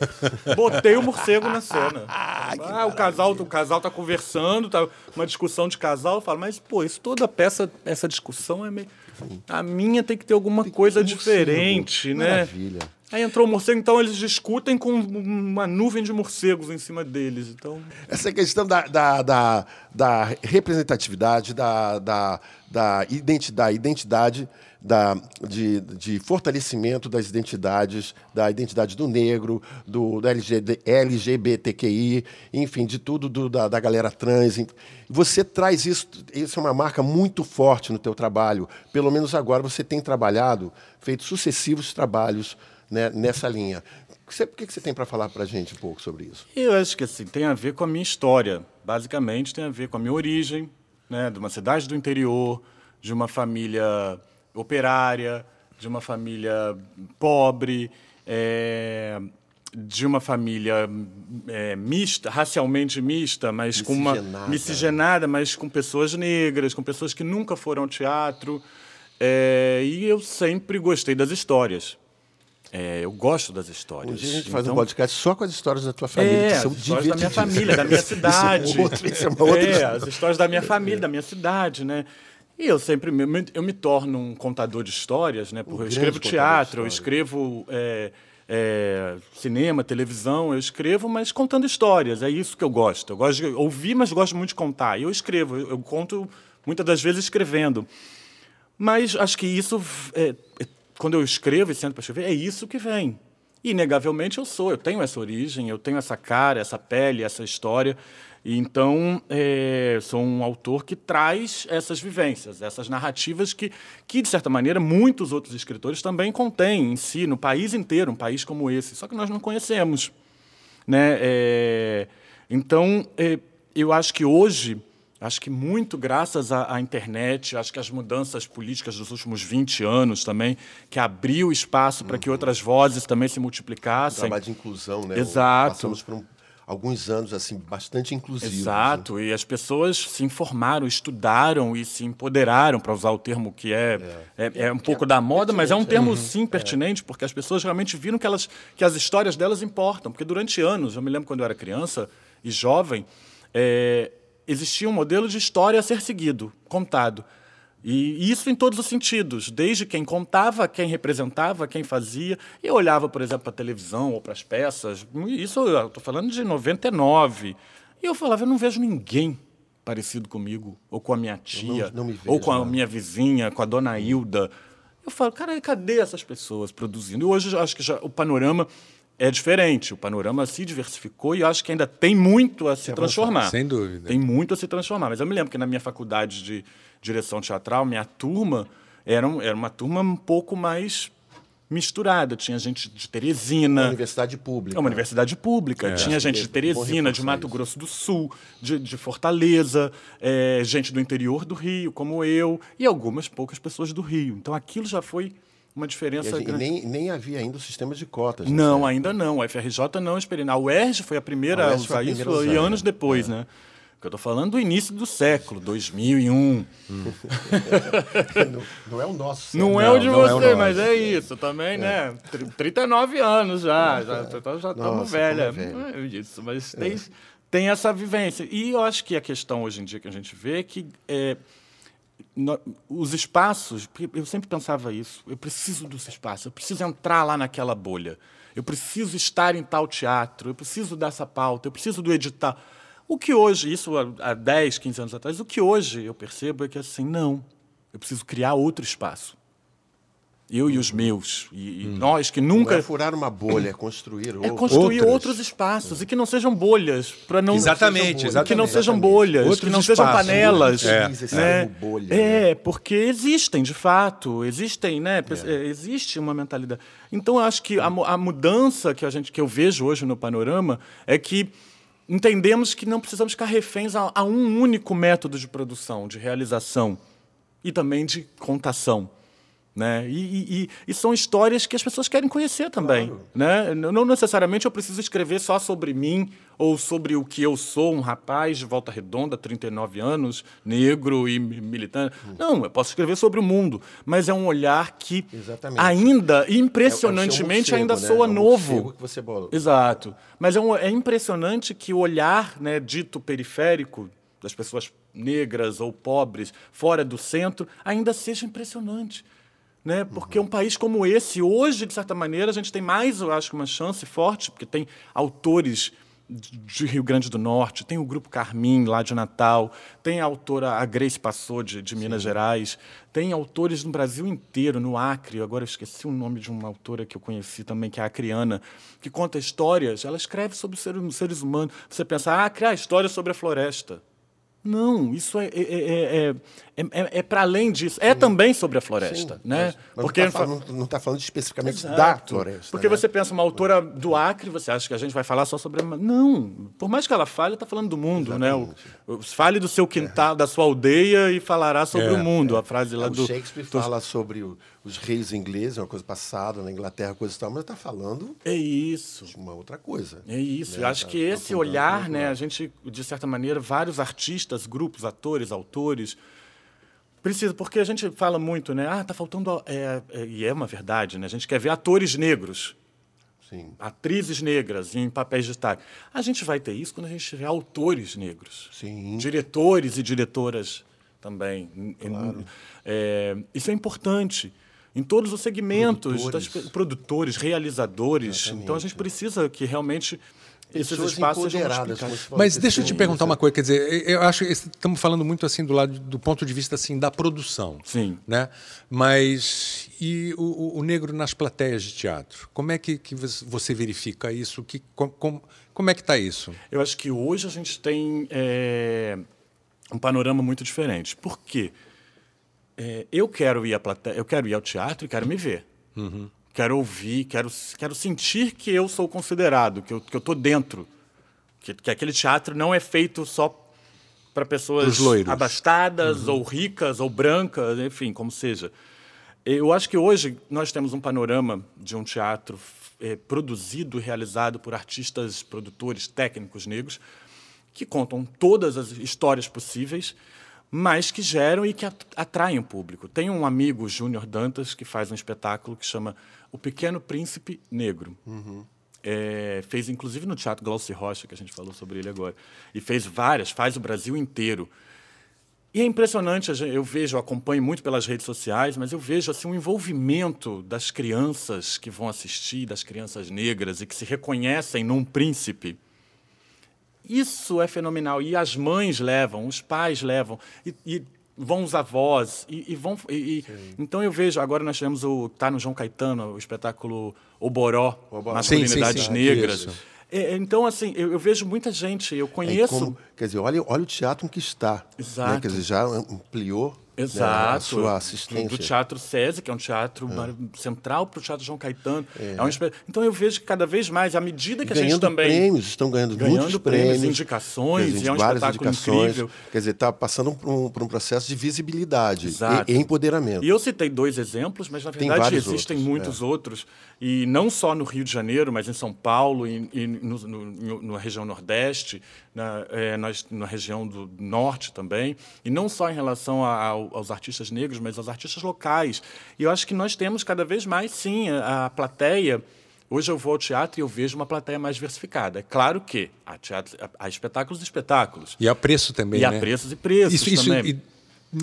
*laughs* Botei o morcego na cena. *laughs* Ah, o casal, o casal tá conversando, tá uma discussão de casal. Eu falo, mas pô, isso toda peça, essa discussão é meio. A minha tem que ter alguma coisa um morcego. diferente, né? Maravilha. Aí entrou o morcego, então eles discutem com uma nuvem de morcegos em cima deles. Então, Essa questão da, da, da, da representatividade, da, da, da identidade, identidade da, de, de fortalecimento das identidades, da identidade do negro, do, do LG LGBTQI, enfim, de tudo do, da, da galera trans. Você traz isso, isso é uma marca muito forte no teu trabalho. Pelo menos agora você tem trabalhado, feito sucessivos trabalhos né, nessa linha. Você, o que você tem para falar para a gente um pouco sobre isso? Eu acho que assim, tem a ver com a minha história. Basicamente, tem a ver com a minha origem, né, de uma cidade do interior, de uma família operária, de uma família pobre, é, de uma família é, mista, racialmente mista, mas com uma Miscigenada. miscigenada, mas com pessoas negras, com pessoas que nunca foram ao teatro. É, e eu sempre gostei das histórias. É, eu gosto das histórias. Um dia a gente faz um Então- podcast só com as histórias da tua família, é, que as são histórias da minha família, da minha *laughs* Isso é cidade. outro- isso é uma outra É, as histórias da minha família, da minha cidade, né? E eu sempre me, eu me torno um contador de histórias, né? Porque eu grande escrevo teatro, eu escrevo é, é, cinema, televisão, eu escrevo, mas contando histórias. É isso que eu gosto. Eu gosto de ouvir, mas gosto muito de contar. E eu escrevo, eu, eu conto muitas das vezes escrevendo. Mas acho que isso, é, é, quando eu escrevo e sento para escrever, é isso que vem. Inegavelmente eu sou, eu tenho essa origem, eu tenho essa cara, essa pele, essa história. E então, é, sou um autor que traz essas vivências, essas narrativas que, que, de certa maneira, muitos outros escritores também contêm em si, no país inteiro, um país como esse. Só que nós não conhecemos. Né? É, então, é, eu acho que hoje Acho que muito graças à, à, internet, acho que as mudanças políticas dos últimos 20 anos também, que abriu espaço para que outras vozes também se multiplicassem. Um trabalho de inclusão, né? Exato. Passamos por um, alguns anos assim bastante inclusivos. Exato, né? e as pessoas se informaram, estudaram e se empoderaram, para usar o termo que é, é, é, é um pouco é da moda, mas é um termo uhum. sim pertinente, porque as pessoas realmente viram que, elas, que as histórias delas importam. Porque durante anos, eu me lembro quando eu era criança e jovem, é, existia um modelo de história a ser seguido, contado. E isso em todos os sentidos, desde quem contava, quem representava, quem fazia. Eu olhava, por exemplo, para a televisão ou para as peças, isso eu estou falando de 99, e eu falava, eu não vejo ninguém parecido comigo, ou com a minha tia, não, não vejo, ou com a não. minha vizinha, com a dona Hilda. Eu falo, cara, cadê essas pessoas produzindo? E hoje eu acho que já, o panorama é diferente. O panorama se diversificou e acho que ainda tem muito a se, transformar. Sem dúvida. Tem muito a se transformar. Mas eu me lembro que na minha faculdade de direção teatral, minha turma era, um, era uma turma um pouco mais misturada. Tinha gente de Teresina. Uma universidade pública. É uma universidade pública. É. Tinha gente de Teresina, de Mato Grosso do Sul, de, de Fortaleza, é, gente do interior do Rio, como eu, e algumas poucas pessoas do Rio. Então aquilo já foi uma diferença e, grande. E nem, nem havia ainda o sistema de cotas. Não, certo? ainda não. A FRJ não experimentou. A UERJ foi a primeira a, a usar isso usar, e anos depois, é. né? Porque eu estou falando do início do século, 2001. Hum. *laughs* não, não, é o nosso. Não, não é o de você, é o mas é isso também, é. né? 39 anos já, já, já estamos velha. Não é isso, mas tem, é. tem essa vivência. E eu acho que a questão hoje em dia que a gente vê é que é, os espaços, eu sempre pensava isso, eu preciso dos espaços, eu preciso entrar lá naquela bolha, eu preciso estar em tal teatro, eu preciso dessa pauta, eu preciso do edital. O que hoje, isso há 10, 15 anos atrás, o que hoje eu percebo é que assim, não, eu preciso criar outro espaço. Eu e os meus. E, hum. nós que nunca. Não é furar uma bolha, é construir É construir outros, outros espaços. E que não sejam bolhas. para não Exatamente, exatamente. Que não sejam bolhas, outros que não espaços. sejam panelas. É, né? bolha, é né? porque existem, de fato. Existem, né? É. é. Existe uma mentalidade. Então, eu acho que a, a mudança que, a gente, que eu vejo hoje no panorama é que entendemos que não precisamos ficar reféns a, a um único método de produção, de realização e também de contação. Né? E, e, e, são histórias que as pessoas querem conhecer também. Claro. Né? Não necessariamente eu preciso escrever só sobre mim ou sobre o que eu sou, um rapaz de volta redonda, 39 anos, negro e militante. Hum. Não, eu posso escrever sobre o mundo, mas é um olhar que Exatamente. ainda, impressionantemente, é, é ainda soa é novo. Que você bola. Exato. Mas é, um, é impressionante que o olhar né, dito periférico das pessoas negras ou pobres fora do centro ainda seja impressionante né? Porque um país como esse, hoje, de certa maneira, a gente tem mais, eu acho, uma chance forte, porque tem autores de Rio Grande do Norte, tem o Grupo Carmim, lá de Natal, tem a autora a Grace Passou, de, de Minas Gerais, tem autores no Brasil inteiro, no Acre, agora eu esqueci o nome de uma autora que eu conheci também, que é a Acriana, que conta histórias, ela escreve sobre os seres humanos. Você pensa, ah, criar história sobre a floresta. Não, isso é, é, é, é para além disso. É também sobre a floresta. Sim, né? Porque não está falando, tá falando, especificamente Exato. da floresta. Porque né? você pensa, uma autora do Acre, você acha que a gente vai falar só sobre. Não, por mais que ela fale, está falando do mundo. Exatamente. Né? O, o, fale do seu quintal, da sua aldeia e falará sobre o mundo. A frase lá do. O Shakespeare fala sobre o, os reis ingleses, uma coisa passada na Inglaterra, coisa e tal, mas está falando. É isso. De uma outra coisa. É isso. Né? Eu acho tá, que esse olhar, né, a gente, de certa maneira, vários artistas, grupos, atores, autores. Precisa, porque a gente fala muito, né? Ah, tá faltando. É, é, e é uma verdade, né? A gente quer ver atores negros. Sim. Atrizes negras em papéis de destaque. A gente vai ter isso quando a gente tiver autores negros. Sim. Diretores e diretoras também. Claro. É, isso é importante em todos os segmentos, produtores, das, produtores realizadores. Exatamente. Então a gente precisa que realmente esses espaços Mas deixa eu te perguntar uma coisa, quer dizer, eu acho que estamos falando muito assim do lado do ponto de vista assim da produção, sim, né? Mas e o, o negro nas plateias de teatro? Como é que, que você verifica isso? Que como, como é que está isso? Eu acho que hoje a gente tem é, um panorama muito diferente. Por quê? É, eu quero ir à plateia, eu quero ir ao teatro e quero me ver. Uhum. Quero ouvir, quero, quero sentir que eu sou considerado, que eu estou dentro. Que, que aquele teatro não é feito só para pessoas abastadas, ou ricas, ou brancas, enfim, como seja. Eu acho que hoje nós temos um panorama de um teatro é, produzido e realizado por artistas, produtores, técnicos negros, que contam todas as histórias possíveis, mas que geram e que atraem o público. Tem um amigo, Júnior Dantas, que faz um espetáculo que chama O Pequeno Príncipe Negro. Uhum. É, fez inclusive no Teatro Glauci Rocha, que a gente falou sobre ele agora. E fez várias, faz o Brasil inteiro. E é impressionante, eu vejo, eu acompanho muito pelas redes sociais, mas eu vejo assim um envolvimento das crianças que vão assistir, das crianças negras e que se reconhecem num príncipe. Isso é fenomenal. E as mães levam, os pais levam. E, e vão os avós e, e vão e, então eu vejo agora nós tivemos o tá no João Caetano o espetáculo o Boró, masculinidades sim, sim, sim. negras é, é, então assim eu, eu, vejo muita gente eu conheço é como, quer dizer olha olha o teatro em que está Exato. Né? quer dizer já ampliou Exato. Né, a sua assistência. Do Teatro SESI, que é um teatro é. central para o Teatro João Caetano. É. É então eu vejo que cada vez mais, à medida que ganhando a gente também. prêmios, estão ganhando, ganhando muitos prêmios. prêmios indicações, dizer, e é um espetáculo incrível. Quer dizer, está passando por um, por um, processo de visibilidade e, e, empoderamento. E eu citei dois exemplos, mas na verdade existem outros, muitos é. outros. E não só no Rio de Janeiro, mas em São Paulo e, e no, no, na região Nordeste, na, é, nós, na região do Norte também. E não só em relação a, aos artistas negros mas aos artistas locais. E eu acho que nós temos cada vez mais, sim, a, a plateia. Hoje eu vou ao teatro e eu vejo uma plateia mais diversificada. É claro que há, teatro, há espetáculos e espetáculos. E há preço também, e né? há preços e preços isso, também. Isso, e...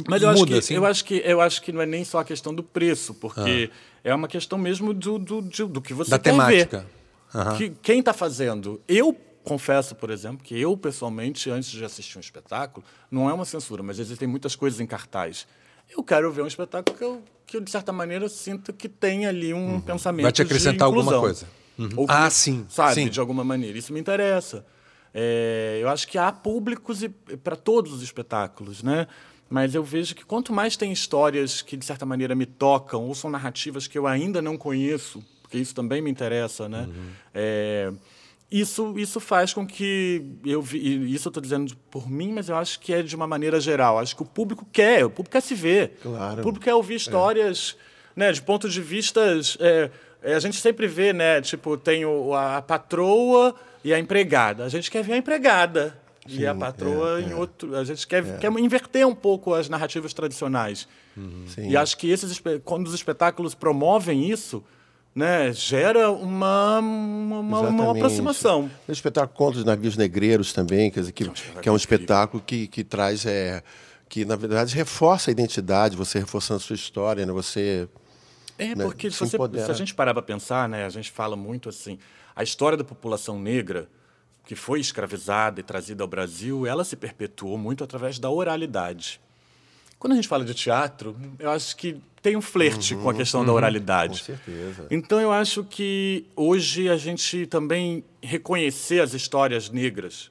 Mas eu, Muda, acho que, assim? eu, acho que, eu acho que não é nem só a questão do preço, porque ah. é uma questão mesmo do, do, do, do que você da quer temática. ver. Uhum. Que, quem está fazendo? Eu confesso, por exemplo, que eu, pessoalmente, antes de assistir um espetáculo, não é uma censura, mas existem muitas coisas em cartaz eu quero ver um espetáculo que eu, que eu de certa maneira, sinto que tem ali um uhum. pensamento Vai te acrescentar alguma coisa. Uhum. ah, sim. Sabe, sim. de alguma maneira. Isso me interessa. É, eu acho que há públicos para todos os espetáculos, né? Mas eu vejo que quanto mais tem histórias que, de certa maneira, me tocam, ou são narrativas que eu ainda não conheço, porque isso também me interessa, né? Uhum. É, isso, isso faz com que eu vi, isso eu estou dizendo por mim, mas eu acho que é de uma maneira geral. Acho que o público quer, o público quer se ver. Claro. O público quer ouvir histórias, é. né, de pontos de vistas. É, é, a gente sempre vê, né, tipo, tem o, a patroa e a empregada. A gente quer ver a empregada Sim, e a patroa é, em é. outro. A gente quer, é. quer inverter um pouco as narrativas tradicionais. Uhum. E acho que esses, quando os espetáculos promovem isso né, gera uma, uma, uma, aproximação. O espetáculo Contos de Navios Negreiros também, quer dizer, que, que é um espetáculo que, que traz, é, que na verdade reforça a identidade, você reforçando a sua história, né, você... É, né, porque se, você, se, a gente parar para pensar, né, a gente fala muito assim, a história da população negra que foi escravizada e trazida ao Brasil, ela se perpetuou muito através da oralidade. Quando a gente fala de teatro, eu acho que tem um flerte uhum, com a questão uhum, da oralidade. Com certeza. Então eu acho que hoje a gente também reconhecer as histórias negras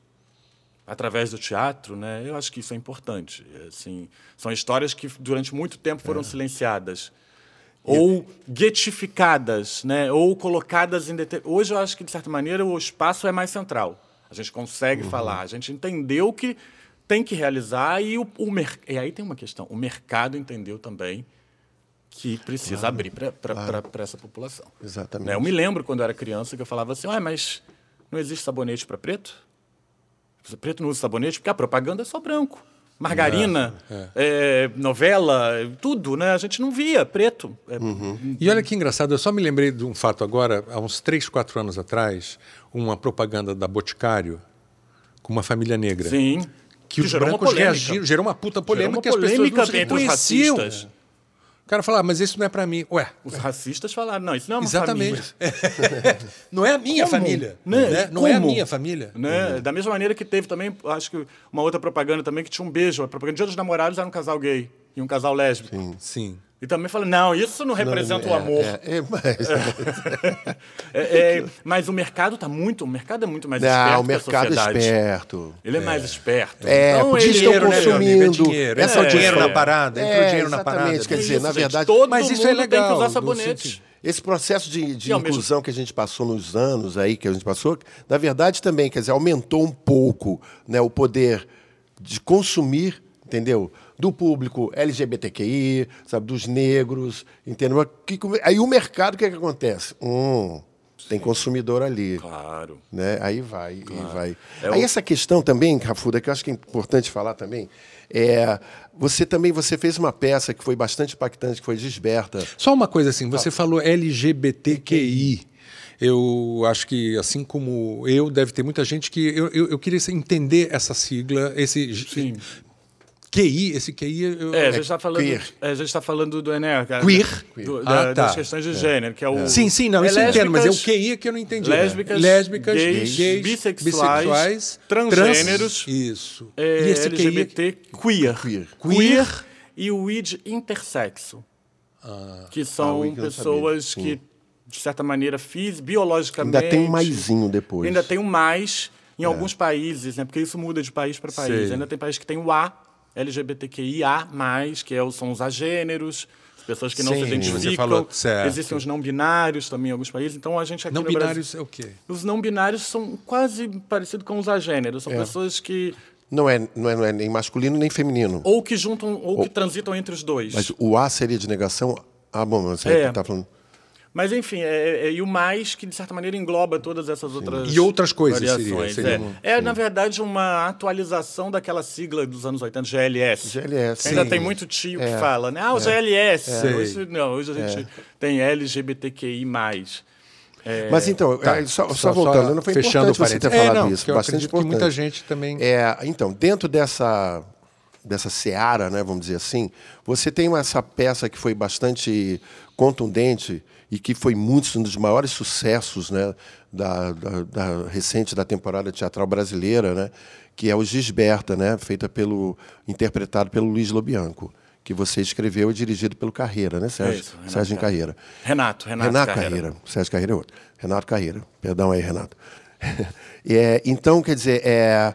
através do teatro, né? Eu acho que isso é importante. Assim, são histórias que durante muito tempo foram é. silenciadas ou guetificadas, né? Ou colocadas em deter... hoje eu acho que de certa maneira o espaço é mais central. A gente consegue uhum. falar, a gente entendeu que tem que realizar e o, o mer... e aí tem uma questão. O mercado entendeu também que precisa claro, abrir para claro. essa população. Exatamente. Né? Eu me lembro quando eu era criança que eu falava assim, ah, mas não existe sabonete para preto? Preto não usa sabonete porque a propaganda é só branco. Margarina, é, é. É, novela, tudo, né? A gente não via preto. É, uhum. E olha que engraçado, eu só me lembrei de um fato agora, há uns 3, 4 anos atrás, uma propaganda da Boticário com uma família negra. Sim que, os brancos reagiram, gerou uma puta polêmica, que as pessoas não se reconheciam. O cara falava, ah, mas isso não é para mim. Ué. Os racistas falaram, não, isso não é uma Exatamente. família. *laughs* não é a minha Como? família. Né? né? Não é a minha família. Né? Da mesma maneira que teve também, acho que uma outra propaganda também que tinha um beijo. A propaganda de Dia dos Namorados era um casal gay e um casal lésbico. Sim. Sim. E também fala, não, isso não representa não, é, o amor. É, é, mas... *laughs* É, é, mas o mercado está muito, o mercado é muito mais não, esperto. o mercado é esperto. Ele é, mais esperto. É, então, porque dinheiro, estão consumindo. Né, dinheiro. Essa é, dinheiro na parada, entra o dinheiro na parada. Quer dizer, isso, na verdade. Todo mas isso é legal. Tem que usar sabonete. Esse processo de, de inclusão mesmo... que a gente passou nos anos aí que a gente passou, na verdade também, quer dizer, aumentou um pouco né, o poder de consumir, entendeu? Do público LGBTQI, sabe, dos negros, entendeu? Aí o mercado, o que, é que acontece? Hum, tem consumidor ali. Claro. Né? Aí vai, claro. aí vai. É aí o... essa questão também, Rafuda, que eu acho que é importante falar também, é, você também você fez uma peça que foi bastante impactante, que foi Gisberta. Só uma coisa assim, você ah. falou LGBTQI. Eu acho que, assim como eu, deve ter muita gente que. Eu, eu, eu queria entender essa sigla, esse. Sim. QI, esse QI. Eu, é, a gente está falando, é, a gente tá falando do Enem. Queer. Do, ah, da, tá. Das questões de é. gênero, que é o. É. Sim, sim, não, é isso eu entendo, mas é o QI que eu não entendi. Lésbicas, lésbicas gays, gays bissexuais, bissexuais, transgêneros. Trans, isso. É, e esse LGBT queer. queer. Queer. E o ID intersexo. Ah, que são ah, pessoas que, de certa maneira, fiz, biologicamente. Ainda tem um maisinho depois. Ainda tem um mais. Em é. alguns países, né, porque isso muda de país para país. Sei. Ainda tem países que tem o A LGBTQIA+, que é, são os agêneros, pessoas que não Sim, se identificam. Falou, Existem os não binários também em alguns países. Então a gente aqui não no binários Brasil, é o quê? Os não binários são quase parecidos com os agêneros. São é. pessoas que não é, não é, não é nem masculino nem feminino. Ou que juntam, ou, ou, que transitam entre os dois. Mas o A seria de negação. Ah, bom, você está é. falando. Mas, enfim, é, é, é, e o mais que, de certa maneira, engloba todas essas outras E outras coisas variações. Seria, seria é, é na verdade, uma atualização daquela sigla dos anos 80, GLS. GLS, Ainda sim. tem muito tio que é. fala, né? Ah, o é. GLS. Hoje, não, hoje a gente tem LGBTQI+. É... Mas então, tá, só, só, só, voltando, não foi fechando importante você ter falado não, isso, bastante importante. muita gente também. É, então, dentro dessa dessa seara, né, vamos dizer assim, você tem essa peça que foi bastante contundente e que foi muito, um dos maiores sucessos né, da, da, da, recente da temporada teatral brasileira, né, que é o Gisberta, né, feita pelo interpretado pelo Luiz Lobianco, que você escreveu e dirigido pelo Carreira, né, Sérgio? Isso, Renato Sérgio Carreira. Renato, Renato, Renato Carreira. Carreira. Sérgio Carreira é outro. Renato Carreira. Perdão aí, Renato. *laughs* é, então, quer dizer, é,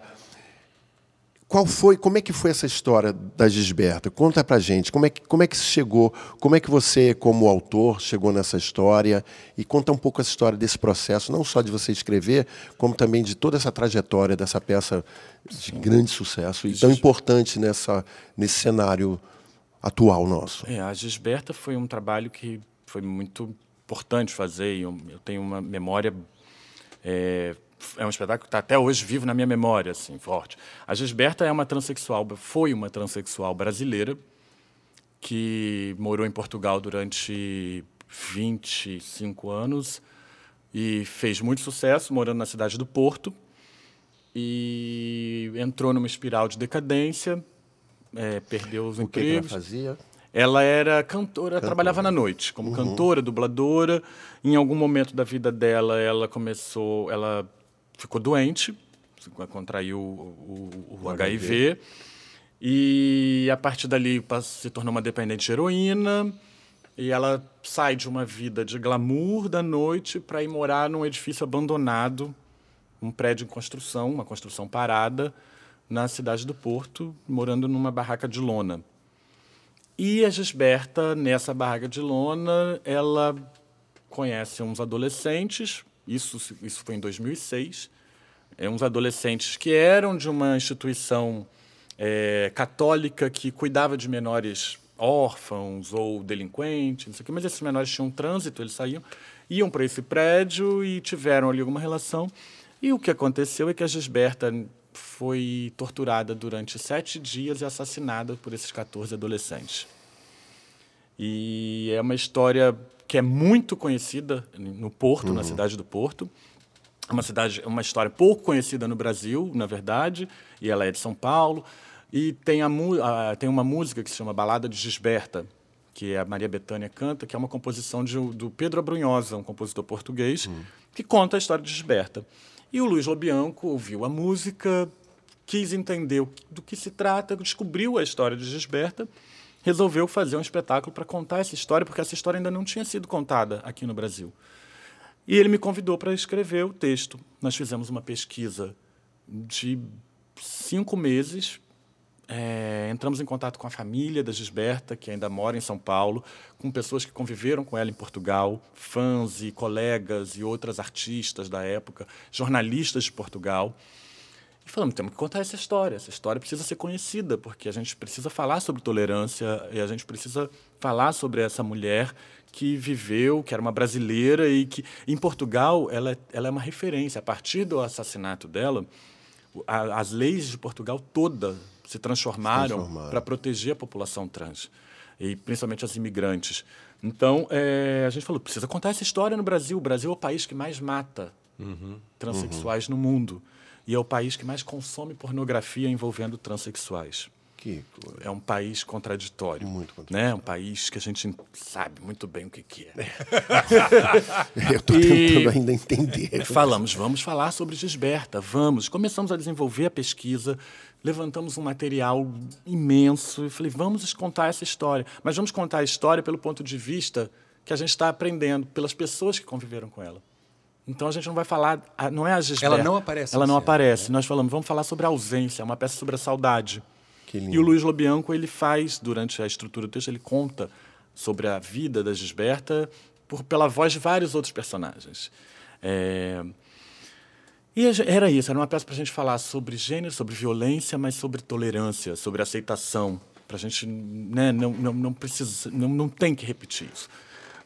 qual foi, como é que foi essa história da Gisberta? Conta pra gente, como é que, como é que chegou, como é que você, como autor, chegou nessa história e conta um pouco essa história desse processo, não só de você escrever, como também de toda essa trajetória dessa peça de grande sucesso e tão importante nessa, nesse cenário atual nosso. É, a Gisberta foi um trabalho que foi muito importante fazer, eu, eu tenho uma memória é, é um espetáculo que está até hoje vivo na minha memória, assim, forte. A Gisberta é uma transexual, foi uma transexual brasileira que morou em Portugal durante 25 anos e fez muito sucesso morando na cidade do Porto e entrou numa espiral de decadência, é, perdeu os o empregos. Que ela fazia? Ela era cantora, cantora, trabalhava na noite como uhum. cantora, dubladora. Em algum momento da vida dela, ela começou, ela ficou doente, contraiu o, o, o HIV, HIV, e a partir dali se tornou uma dependente de heroína. E ela sai de uma vida de glamour da noite para ir morar num edifício abandonado, um prédio em construção, uma construção parada, na cidade do Porto, morando numa barraca de lona. E a Gisberta, nessa barraca de lona, ela conhece uns adolescentes, isso, isso foi em 2006. É, uns adolescentes que eram de uma instituição é, católica que cuidava de menores órfãos ou delinquentes, não sei o quê, mas esses menores tinham trânsito, eles saíam, iam para esse prédio e tiveram ali alguma relação. E o que aconteceu é que a Gisberta foi torturada durante sete dias e assassinada por esses 14 adolescentes. E é uma história que é muito conhecida no Porto, uhum. na cidade do Porto. É uma cidade, uma história pouco conhecida no Brasil, na verdade, e ela é de São Paulo. E tem, a, a, tem uma música que se chama Balada de Gisberta, que a Maria Bethânia canta, que é uma composição de, do Pedro Abrunhosa, um compositor português, uhum. que conta a história de Gisberta. E o Luiz Lobianco ouviu a música, quis entender do que se trata, descobriu a história de Gisberta resolveu fazer um espetáculo para contar essa história, porque essa história ainda não tinha sido contada aqui no Brasil. E ele me convidou para escrever o texto. Nós fizemos uma pesquisa de cinco meses. É, entramos em contato com a família da Gisberta, que ainda mora em São Paulo, com pessoas que conviveram com ela em Portugal, fãs e colegas e outras artistas da época, jornalistas de Portugal. E falamos, temos que contar essa história. Essa história precisa ser conhecida, porque a gente precisa falar sobre tolerância e a gente precisa falar sobre essa mulher que viveu, que era uma brasileira e que, em Portugal, ela, é, ela é uma referência. A partir do assassinato dela, a, as leis de Portugal toda se transformaram, transformaram. para proteger a população trans, e principalmente as imigrantes. Então, é, a gente falou, precisa contar essa história no Brasil. O Brasil é o país que mais mata uhum. transexuais uhum. no mundo e é o país que mais consome pornografia envolvendo transexuais. Que é um país contraditório. Muito contraditório. Né? Um país que a gente sabe muito bem o que, que é. *laughs* Eu estou tentando ainda entender. Falamos, vamos falar sobre Gisberta, vamos. Começamos a desenvolver a pesquisa, levantamos um material imenso e falei, vamos contar essa história. Mas vamos contar a história pelo ponto de vista que a gente está aprendendo, pelas pessoas que conviveram com ela. Então a gente não vai falar, não é a Gisberta. Ela não aparece. Ela não aparece. Né? Nós falamos, vamos falar sobre a ausência, uma peça sobre a saudade. E o Luiz Lobianco ele faz durante a estrutura do texto, ele conta sobre a vida da Gisberta por pela voz de vários outros personagens. É... E era isso, era uma peça para a gente falar sobre gênero, sobre violência, mas sobre tolerância, sobre aceitação. Para a gente né, não, não, não precisa, não, não tem que repetir isso.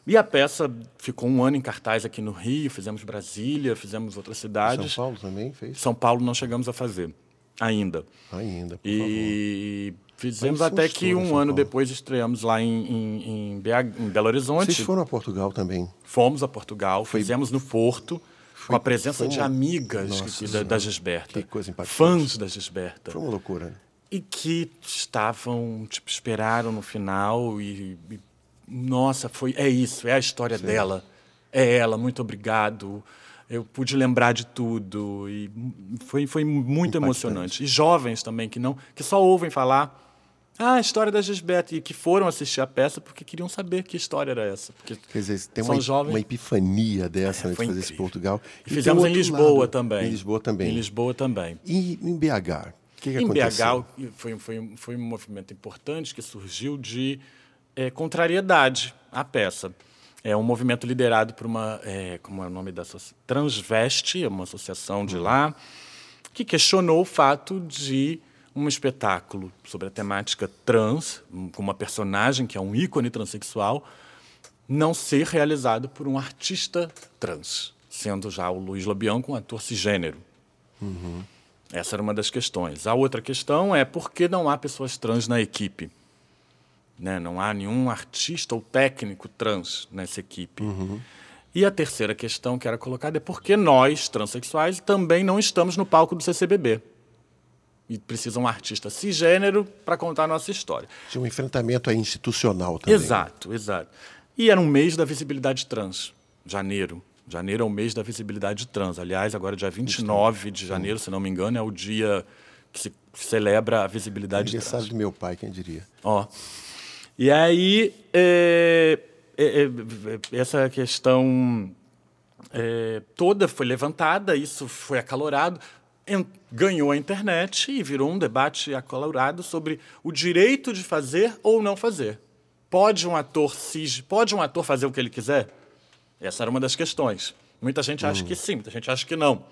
E a peça ficou um ano em cartaz aqui no Rio, fizemos Brasília, fizemos outras cidades. São Paulo também fez? São Paulo não chegamos a fazer, ainda. Ainda, por E favor. fizemos até que um ano depois estreamos lá em, em, em, BH, em, Belo Horizonte. Vocês foram a Portugal também? Fomos a Portugal, Foi... fizemos no Porto. Foi, com a presença de amigas Nossa, da, da Gisberta. Que coisa impactante. Fãs da Gisberta. Foi uma loucura. Né? E que estavam, tipo, esperaram no final e, e nossa, foi é isso, é a história Sim. dela. É ela, muito obrigado. Eu pude lembrar de tudo e foi, foi muito Impactante. emocionante. E jovens também que não que só ouvem falar ah, a história da Gisbete, e que foram assistir a peça porque queriam saber que história era essa. Porque Quer dizer, tem uma, jovens... uma epifania dessa é, né, de fazer esse Portugal. E, e fizemos em Lisboa lado. também. Em Lisboa também. Em Lisboa também. E em BH? O que, que em aconteceu? BH foi, foi, foi um movimento importante que surgiu de é, contrariedade à peça. É um movimento liderado por uma, é, como é o nome da Transveste, uma associação de lá, que questionou o fato de um espetáculo sobre a temática trans, com uma personagem que é um ícone transexual, não ser realizado por um artista trans, sendo já o Luiz Lobianco um ator cisgênero. Uhum. Essa era uma das questões. A outra questão é por que não há pessoas trans na equipe? Né? Não há nenhum artista ou técnico trans nessa equipe. Uhum. E a terceira questão que era colocada é por que nós, transexuais, também não estamos no palco do CCBB. E precisa um artista cisgênero para contar a nossa história. Tinha um enfrentamento aí institucional também. Exato, exato. E era um mês da visibilidade trans, janeiro. Janeiro é o mês da visibilidade trans. Aliás, agora dia 29 de janeiro, se não me engano, é o dia que se celebra a visibilidade trans. Aniversário do meu pai, quem diria. Ó. E aí, é, é, é, essa questão é, toda foi levantada, isso foi acalorado, ganhou a internet e virou um debate acalorado sobre o direito de fazer ou não fazer. Pode um ator cis, pode um ator fazer o que ele quiser? Essa era uma das questões. Muita gente acha hum. que sim, muita gente acha que não.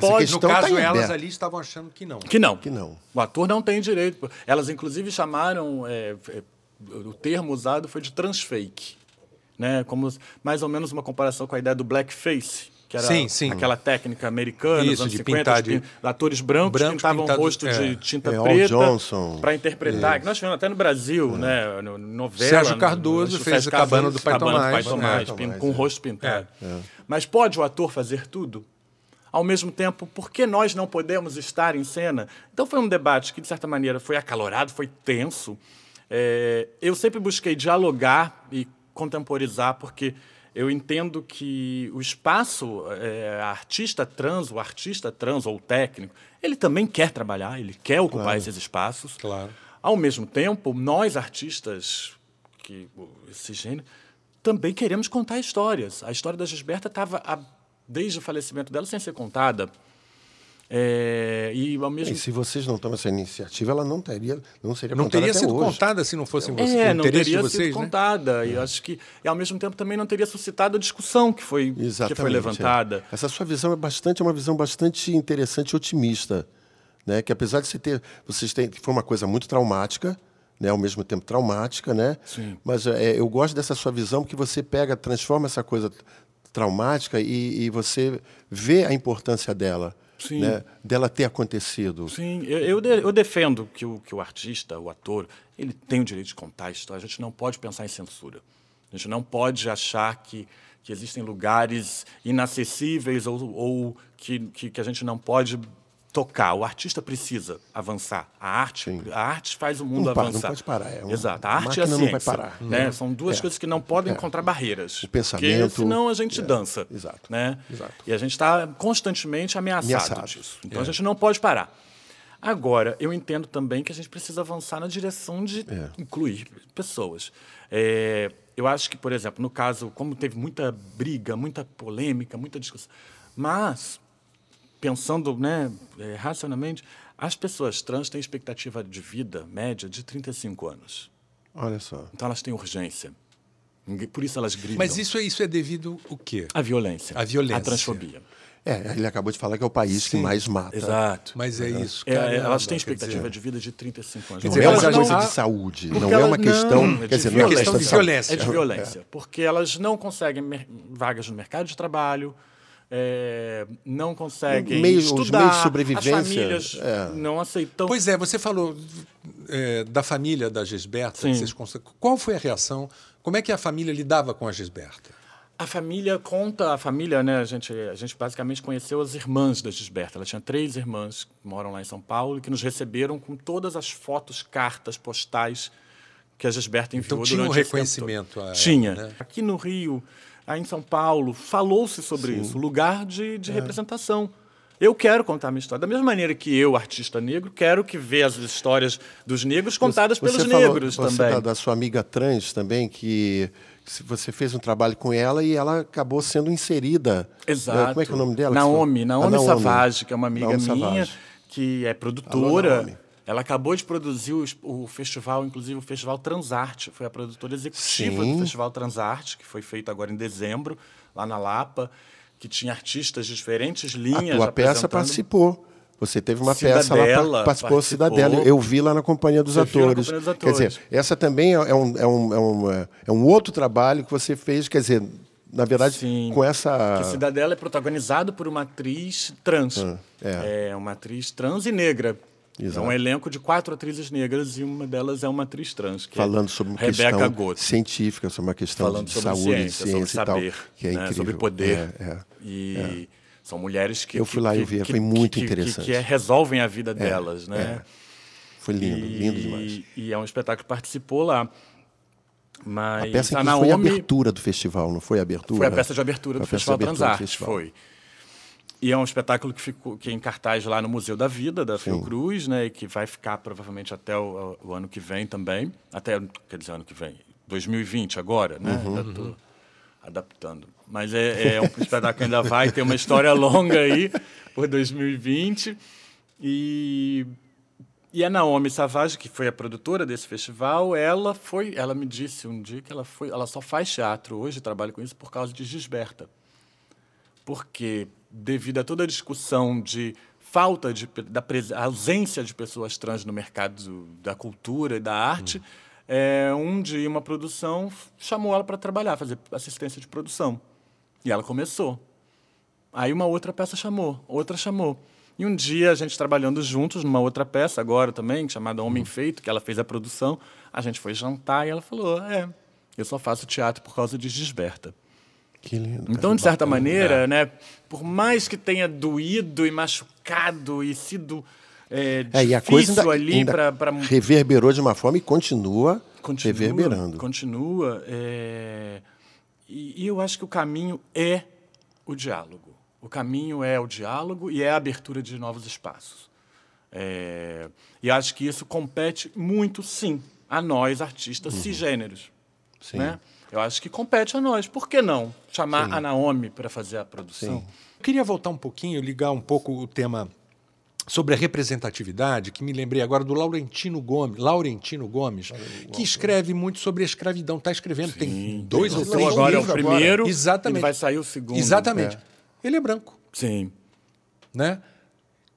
Pode, no caso, tá elas ali estavam achando que não. Que não. Que não. O ator não tem direito. Elas, inclusive, chamaram é, é o termo usado foi de transfake, né? Como mais ou menos uma comparação com a ideia do blackface, que era sim, sim. aquela técnica americana Isso, anos de 50, pintar de... atores brancos Branco pintavam o rosto é. de tinta é, preta para interpretar. Que nós tivemos até no Brasil, é. né? No, novela. Sérgio Cardoso no, fez a Cabana do Pai Tomás, Pai Tomás, Tomás com o rosto pintado. É. Mas pode o ator fazer tudo? Ao mesmo tempo, por que nós não podemos estar em cena? Então foi um debate que, de certa maneira, foi acalorado, foi tenso. É, eu sempre busquei dialogar e contemporizar, porque eu entendo que o espaço, é, artista trans, o artista trans ou técnico, ele também quer trabalhar, ele quer ocupar claro. esses espaços. Claro. Ao mesmo tempo, nós artistas, que esse gênero, também queremos contar histórias. A história da Gisberta estava, desde o falecimento dela, sem ser contada. É, e ao mesmo e se vocês não tomam essa iniciativa, ela não teria, não seria não teria sido hoje. contada se não fossem vocês. É, não teria vocês, sido né? contada. E acho que, e ao mesmo tempo, também não teria suscitado a discussão que foi que foi levantada. É. Essa sua visão é bastante, é uma visão bastante interessante e otimista né? Que apesar de você ter, vocês têm, foi uma coisa muito traumática, né? Ao mesmo tempo traumática, né? Sim. Mas é, eu gosto dessa sua visão que você pega, transforma essa coisa traumática e, e você vê a importância dela. Né? Dela ter acontecido. Sim, eu, eu, de- eu defendo que o, que o artista, o ator, ele tem o direito de contar a história. A gente não pode pensar em censura. A gente não pode achar que, que existem lugares inacessíveis ou, ou que, que, que a gente não pode tocar. O artista precisa avançar. A arte, a arte faz o mundo Não para, não avançar. pode parar, é uma- Exato. A a arte e a máquina não vai ciência. parar. Né? São duas É. coisas que não podem encontrar barreiras. O pensamento- Porque senão a gente é. dança. Exato. Né? Exato. E a gente está constantemente ameaçado, Ameaçado. disso. Então a gente não pode parar. Agora, eu entendo também que a gente precisa avançar na direção de É. incluir pessoas. É, eu acho que, por exemplo, no caso, como teve muita briga, muita polêmica, muita discussão, mas pensando né, é, racionalmente, as pessoas trans têm expectativa de vida média de 35 anos. Olha só. Então elas têm urgência. Por isso elas gritam. Mas isso, é- isso é devido o quê? A violência. A violência. A transfobia. É, ele acabou de falar que é o país que Sim. mais mata. Exato. Mas é isso, É, caramba, elas têm expectativa dizer- de vida de 35 anos. Quer Não dizer, é mas uma a coisa de saúde, não é uma questão. não, é quer de dizer, não é uma questão de violência. É de violência. Porque elas não conseguem vagas no mercado de trabalho, é, não conseguem Meio- os estudar, meios de sobrevivência, as famílias é. não aceitam. Pois é, você falou é, da família da Gisberta. Vocês Qual foi a reação? Como é que a família lidava com a Gisberta? A família conta, a família, né? A gente, a gente basicamente conheceu as irmãs da Gisberta. Ela tinha três irmãs que moram lá em São Paulo e que nos receberam com todas as fotos, cartas, postais que a Gisberta enviou Então tinha um durante reconhecimento a ela, Tinha. né? Aqui no Rio, aí em São Paulo, falou-se sobre isso, lugar de, É. de representação. Eu quero contar a minha história. Da mesma maneira que eu, artista negro, quero que ver as histórias dos negros contadas Você pelos falou- negros você também. Da, da sua amiga trans também, que você fez um trabalho com ela e ela acabou sendo inserida. Exato. Como é que é o nome dela? Naomi, A Naomi, Savage, que é uma amiga Naomi minha, Savage. que é Alô, produtora. Naomi. Ela acabou de produzir o, o festival, inclusive o Festival Transarte. Foi a produtora executiva Sim. do Festival Transarte, que foi feito agora em dezembro, lá na Lapa, que tinha artistas de diferentes A linhas. tua peça participou. Você teve uma peça lá, Cidadela par- participou participou. Cidadela. Eu vi lá na Companhia dos Atores. Companhia dos Quer dizer, Atores. essa também é é um, é, um, é, um, é- é um outro trabalho que você fez, quer dizer, na verdade, Sim. com essa. Que Cidadela é protagonizado por uma atriz trans. é. é. uma atriz trans e negra. Exato. É um elenco de quatro atrizes negras e uma delas é uma atriz trans. Que Falando é sobre uma Rebeca questão científica, sobre uma questão Falando de sobre saúde, ciência, de ciência sobre e tal, saber, que é né, incrível. sobre poder. É, é. E são mulheres que Eu fui lá e vi, foi muito interessante. Que, que resolvem a vida delas, né? Foi lindo, E- lindo demais. E é um espetáculo que participou lá. Mas A peça a que foi a Naomi abertura do festival, não foi a abertura? foi a peça de abertura Foi do Festival abertura festival. foi. E é um espetáculo que ficou que é em cartaz lá no Museu da Vida, da Fiocruz, né? E que vai ficar provavelmente até o, o ano que vem também. Até, quer dizer, ano que vem. 2020 agora, né? Uhum, Ainda tô adaptando. Mas é, é um espetáculo que ainda vai ter uma história *laughs* longa aí por 2020. E, e a Naomi Savage, que foi a produtora desse festival, ela foi, ela me disse um dia que ela foi, ela só faz teatro hoje, trabalha com isso por causa de Gisberta porque devido a toda a discussão de falta de da ausência de pessoas trans no mercado da cultura e da arte, é, um dia uma produção chamou ela para trabalhar, fazer assistência de produção. E ela começou. Aí uma outra peça chamou, outra chamou. E um dia a gente trabalhando juntos numa outra peça agora também, chamada Homem Feito, que ela fez a produção, a gente foi jantar e ela falou: "É, eu só faço teatro por causa de Gisberta". Que lindo. cara. Então, de certa maneira, né, por mais que tenha doído e machucado e sido é, É, e a difícil coisa ainda, ali ainda para reverberou de uma forma e continua, continua, reverberando. Continua. é, e, e eu acho que o caminho é o diálogo. O caminho é o diálogo e é a abertura de novos espaços. É, e acho que isso compete muito, sim, a nós, artistas cisgêneros. Uhum. Sim. Né? Eu acho que compete a nós. Por que não chamar a Naomi para fazer a produção? Eu queria voltar um pouquinho, ligar um pouco o tema sobre a representatividade, que me lembrei agora do Laurentino Gomes, Laurentino Gomes, que escreve muito sobre a escravidão. Está escrevendo, tem dois ou três agora é o livros primeiro Exatamente. e vai sair o segundo. Exatamente. Ele é branco, Sim. né?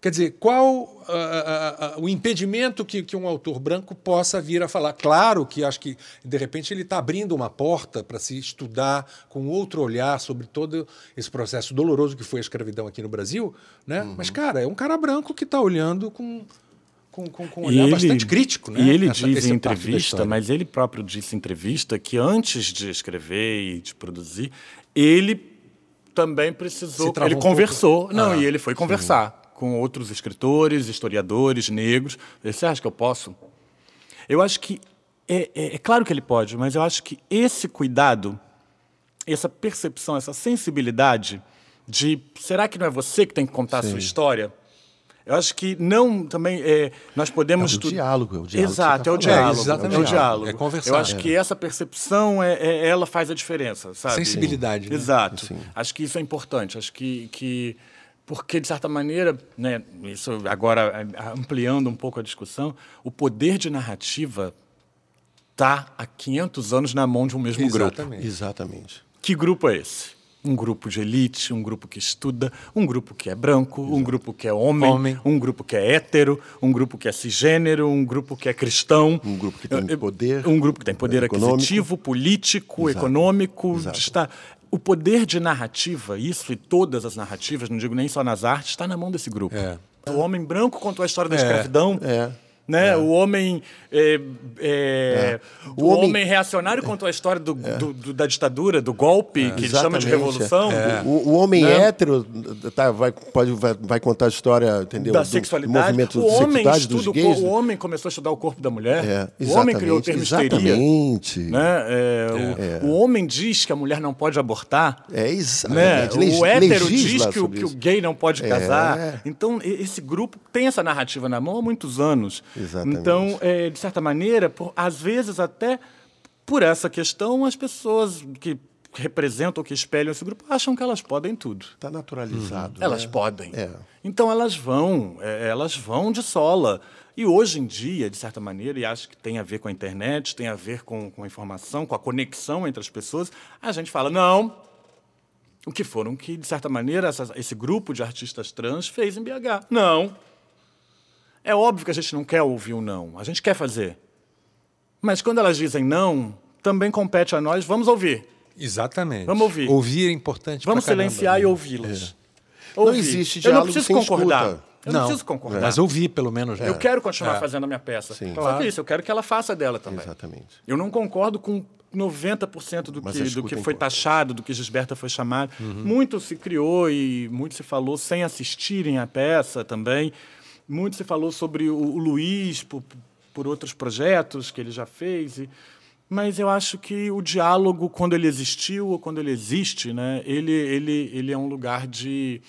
Quer dizer, qual uh, uh, uh, o impedimento que, que, um autor branco possa vir a falar? Claro que acho que, de repente, ele está abrindo uma porta para se estudar com outro olhar sobre todo esse processo doloroso que foi a escravidão aqui no Brasil. Né? Uhum. Mas, cara, é um cara branco que está olhando com, com, com, com um olhar ele, bastante crítico. Né? E ele Essa, diz em entrevista, mas ele próprio disse em entrevista que antes de escrever e de produzir, ele também precisou. Ele um conversou. Pouco. Não, ah, e ele foi conversar com outros escritores, historiadores negros. Você acha que eu posso? Eu acho que. É, é, é, claro que ele pode, mas eu acho que esse cuidado, essa percepção, essa sensibilidade de será que não é você que tem que contar Sim. a sua história? Eu acho que não também é, nós podemos é o diálogo, é o diálogo. Exato, tá é o diálogo, é, exatamente. é o diálogo. É conversar. Eu acho que essa percepção é, é, ela faz a diferença, sabe? Sensibilidade. Né? Exato. Sim. Acho que isso é importante. Acho que, que porque, de certa maneira, né, isso agora ampliando um pouco a discussão, o poder de narrativa está há 500 anos na mão de um mesmo Exatamente. grupo. Exatamente. Que grupo é esse? Um grupo de elite, um grupo que estuda, um grupo que é branco, Exato. um grupo que é homem, homem, um grupo que é hétero, um grupo que é cisgênero, um grupo que é cristão. Um grupo que tem poder. Um grupo que tem poder econômico. aquisitivo, político, Exato. econômico. Exato. Está, o poder de narrativa, isso e todas as narrativas, não digo nem só nas artes, está na mão desse grupo. É. O homem branco contou a história da é. escravidão. É. Né? É. O homem é, é, é. O, homem... homem... reacionário contou a história do, é. do, do, da ditadura, do golpe, é. que ele chama de revolução. O, o, homem né? hétero tá, vai, pode, vai, vai, contar a história entendeu? da sexualidade. Do movimento o homem estuda gays. O, homem começou a estudar o corpo da mulher. o homem criou o termo exatamente. histeria. Né? O, o, homem diz que a mulher não pode abortar. É, exatamente. Né? O hétero diz que o, que o, gay não pode casar. Então, esse grupo tem essa narrativa na mão há muitos anos. Exatamente. Então, é, de certa maneira, por, às vezes até por essa questão, as pessoas que representam ou que espelham esse grupo acham que elas podem tudo. Está naturalizado. Uhum. Né? Elas podem. É. Então elas vão, é, elas vão de sola. E hoje em dia, de certa maneira, e acho que tem a ver com a internet, tem a ver com, com a informação, com a conexão entre as pessoas, a gente fala, não, o que foram que, de certa maneira, essa, esse grupo de artistas trans fez em BH. Não. É óbvio que a gente não quer ouvir o um não, a gente quer fazer. Mas quando elas dizem não, também compete a nós, vamos ouvir. Exatamente. Vamos ouvir. Ouvir é importante. Vamos silenciar caramba, e ouvi-las. É. Não existe diálogo Eu não preciso concordar. Escuta. Eu não, não, preciso concordar. Mas ouvir, pelo menos. Eu quero continuar é. fazendo a minha peça. Sim. Só claro. que isso, eu quero que ela faça dela também. Exatamente. Eu não concordo com 90% do que, do que foi taxado, do que Gisberta foi chamado. Uhum. Muito se criou e muito se falou sem assistirem à peça também. Muito se falou sobre o, o Luiz por, por outros projetos que ele já fez. E, mas eu acho que o diálogo, quando ele existiu ou quando ele existe, né, ele, ele, ele é um lugar de.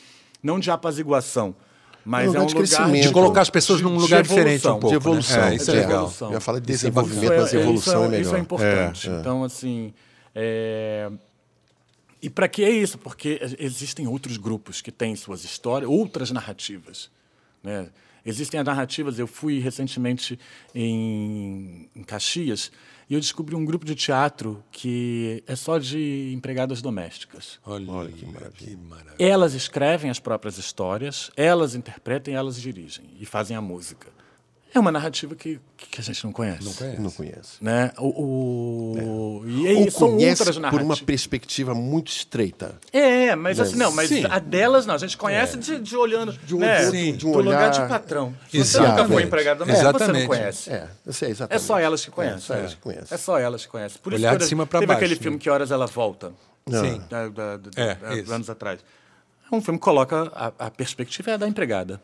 não de apaziguação, mas é um lugar de, de, colocar as pessoas num lugar diferente um pouco. De evolução. Né? É, isso é, legal. Evolução. Eu ia falar de desenvolvimento, mas é, evolução é, é, melhor. Isso é importante. É, então, assim. É... E para que é isso? Porque existem outros grupos que têm suas histórias, outras narrativas. Né? Existem as narrativas. Eu fui recentemente em, em Caxias e eu descobri um grupo de teatro que é só de empregadas domésticas. Olha, Olha que, maravilha. que maravilha. Elas escrevem as próprias histórias, elas interpretam e elas dirigem e fazem a música. É uma narrativa que, que a gente não conhece. Não conhece. Não conhece. Né? O, o... É. E aí, Ou são conhece outras narrativas. por uma perspectiva muito estreita. É, mas assim, não, mas Sim. a delas não. A gente conhece é. de, de, olhando. De um, né? de, de um do olhar... lugar de patrão. Se você nunca foi empregado doméstica, você não conhece. É, sei, exatamente. É só elas que conhecem. É, só elas que conhecem. É só elas que conhecem. Por olhar isso de cima para baixo. Teve aquele né? filme Que Horas Ela Volta. Sim. Da, da, da, é, anos atrás. É um filme que coloca a, a perspectiva é da empregada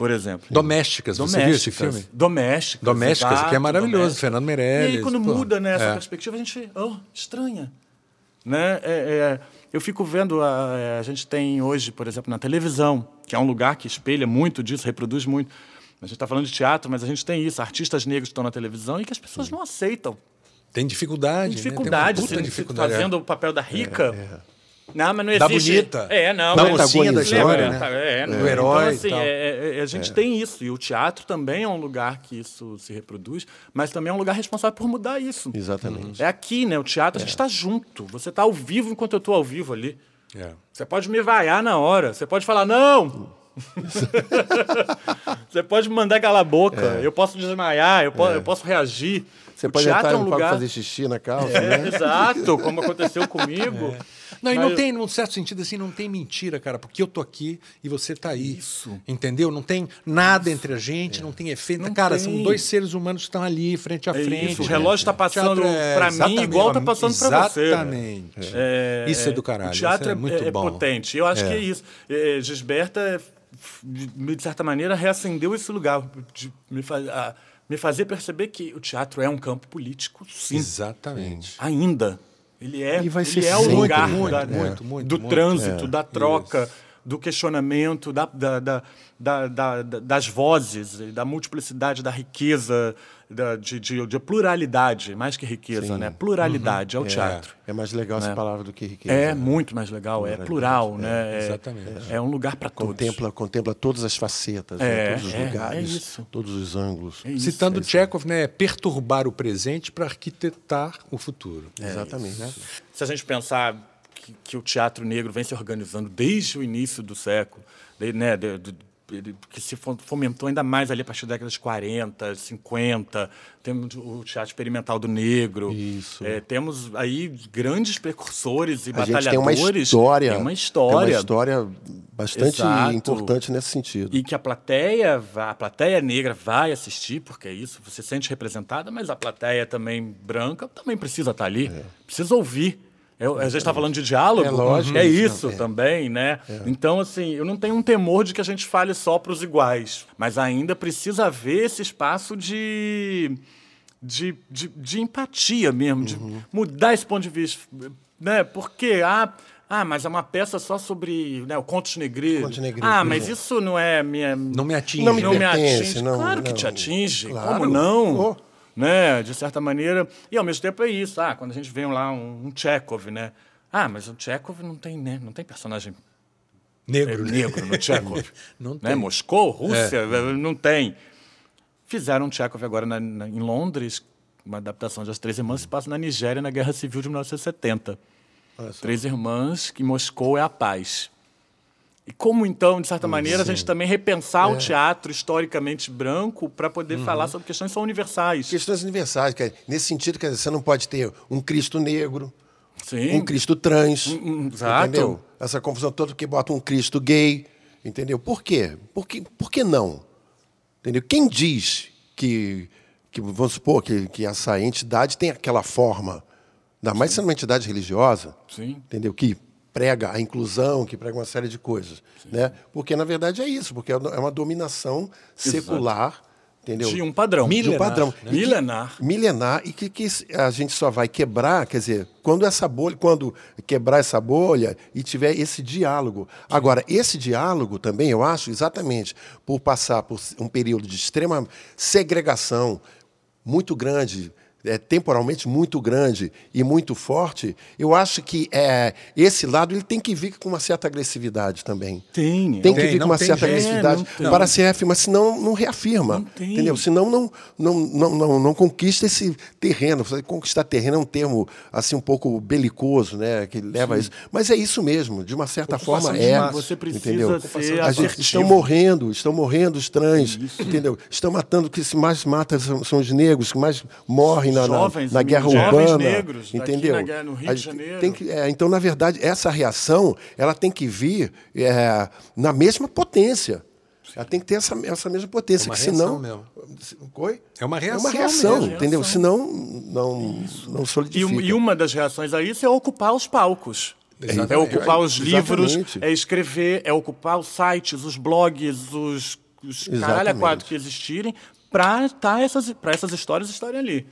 por exemplo. Domésticas, você viu esse filme? Domésticas. Domésticas, exato, que é maravilhoso, domésticas. Fernando Meirelles. E aí, quando pô, muda né, essa é. perspectiva, a gente, oh, estranha. Né? É, é, eu fico vendo, a, é, a gente tem hoje, por exemplo, na televisão, que é um lugar que espelha muito disso, reproduz muito. A gente está falando de teatro, mas a gente tem isso, artistas negros estão na televisão e que as pessoas Sim. não aceitam. Tem dificuldade. Tem dificuldade, né? Tem dificuldade fazendo o papel da rica. É, é. Não, mas não existe. Da bonita. É, não. Da mocinha da história, né? É, Do herói então, assim, é, é, a gente é. tem isso. E o teatro também é um lugar que isso se reproduz, mas também é um lugar responsável por mudar isso. Exatamente. É aqui, né? O teatro, a gente está junto. Você está ao vivo enquanto eu estou ao vivo ali. Você pode me vaiar na hora. Você pode falar, não, *laughs* você pode me mandar calar a boca, eu posso desmaiar, eu, po eu posso reagir. Você O pode teatro entrar é um lugar... fazer xixi na calça, É, né? exato, como aconteceu comigo. Não, e Mas- não tem, num certo sentido, assim, não tem mentira, cara, porque eu tô aqui e você tá aí. Isso. Entendeu? Não tem nada entre a gente, não tem efeito. Não cara, tem. são dois seres humanos que estão ali, frente a É frente. isso, o relógio tá passando Teatro é- pra mim igual tá passando pra você. Exatamente. É, Isso é do caralho, O teatro isso é é, muito é bom. potente. Eu acho que é isso. É, Gisberta, de certa maneira, reacendeu esse lugar, de me, fa a- me fazer perceber que o teatro é um campo político, sim. Exatamente. Ainda. Ele é, E vai ele ser é o lugar muito, da- muito, muito, do muito. trânsito, da troca, do questionamento, da, da, da, da- da- da- das vozes, da multiplicidade, da riqueza, da, de, de, de pluralidade, mais que riqueza, né? Pluralidade é o teatro. É mais legal essa Né? palavra do que riqueza. É né? muito mais legal, é plural, né? É, exatamente. é um lugar para todos. Contempla, contempla todas as facetas, É, né? todos os é, lugares, é isso. todos os ângulos. É isso. Citando Chekhov, né, é perturbar o presente para arquitetar o futuro. Exatamente. né? Se a gente pensar que, que o teatro negro vem se organizando desde o início do século, de- né, de- de- que se fo- fomentou ainda mais ali a partir da década de 40, 50, temos o teatro experimental do negro. Isso. É, temos aí grandes precursores e A gente tem uma batalhadores. história, Tem uma história. tem uma história bastante Exato. importante nesse sentido. E que a plateia, a plateia negra vai assistir, porque é isso, você se sente representada, mas a plateia também branca também precisa estar ali, precisa ouvir. Eu, a gente está falando de diálogo, É lógico. é isso É. também, né? Então, assim, eu não tenho um temor de que a gente fale só para os iguais, mas ainda precisa haver esse espaço de, de, de, de empatia mesmo, de mudar esse ponto de vista. Né? Porque, ah, ah, mas é uma peça só sobre né, o Contos Negreiros. Contos Negreiros, ah, mas isso não é minha. Não me atinge. Não me não me atinge. não- claro que não. te atinge. Claro. Como não? Oh. Né? De certa maneira. E ao mesmo tempo é isso. Ah, quando a gente vê lá um, um Chekhov, né? Ah, mas o Chekhov não tem, né? Não tem personagem Negro, é, né? negro no Chekhov. *laughs* Não né? tem. Moscou, Rússia, não tem. Fizeram um Chekhov agora na- na- em Londres, uma adaptação de As Três Irmãs, se passa na Nigéria, na Guerra Civil de 1970. Olha só. Três Irmãs, que Moscou é a paz. E como, então, de certa maneira, a gente também repensar É. o teatro historicamente branco para poder Uhum. falar sobre questões que são universais. Questões universais, quer dizer, nesse sentido, quer dizer, você não pode ter um Cristo negro, Sim. um Cristo trans, Hum, hum, exato. entendeu? Essa confusão toda que bota um Cristo gay, entendeu? Por quê? Por que, por que não? Entendeu? Quem diz que, que vamos supor, que, que essa entidade tem aquela forma, ainda mais sendo uma entidade religiosa, Sim. entendeu? Que prega a inclusão, que prega uma série de coisas, né? Porque na verdade é isso, porque é uma dominação secular, entendeu? De um padrão. de um Milenar, padrão né? E que- Milenar. milenar e que, que a gente só vai quebrar, quer dizer, quando essa bolha, quando quebrar essa bolha e tiver esse diálogo. Agora, esse diálogo também, eu acho, exatamente por passar por um período de extrema segregação muito grande, é, temporalmente muito grande e muito forte, eu acho que é, esse lado ele tem que vir com uma certa agressividade também. Tem. Tem que Tem, vir com não uma certa jeito. agressividade É, para se reafirmar, senão não reafirma. Não tem. entendeu? Senão não, não, não, não, não conquista esse terreno. Conquistar terreno é um termo assim um pouco belicoso, né? Que leva a isso. Mas é isso mesmo, de uma certa forma é. Você precisa entendeu? ser A gente, estão morrendo, estão morrendo os trans, entendeu? Estão matando, o que se mais mata são, são os negros, que mais morrem na, na, Jovens, na guerra jovens urbana. negros, entendeu? na guerra- no Rio A de Janeiro. tem que- é, então, na verdade, essa reação ela tem que vir é, na mesma potência. Ela tem que ter essa, essa mesma potência, É uma que senão. reação Oi? É uma É reação. uma reação, mesmo. entendeu? Reação. Senão não, não E, solidifica. um- e uma das reações a isso é ocupar os palcos. Exatamente. É ocupar os livros, Exatamente. é escrever, é ocupar os sites, os blogs, os, os caralho quatro que existirem, para tá essas, essas histórias estarem ali.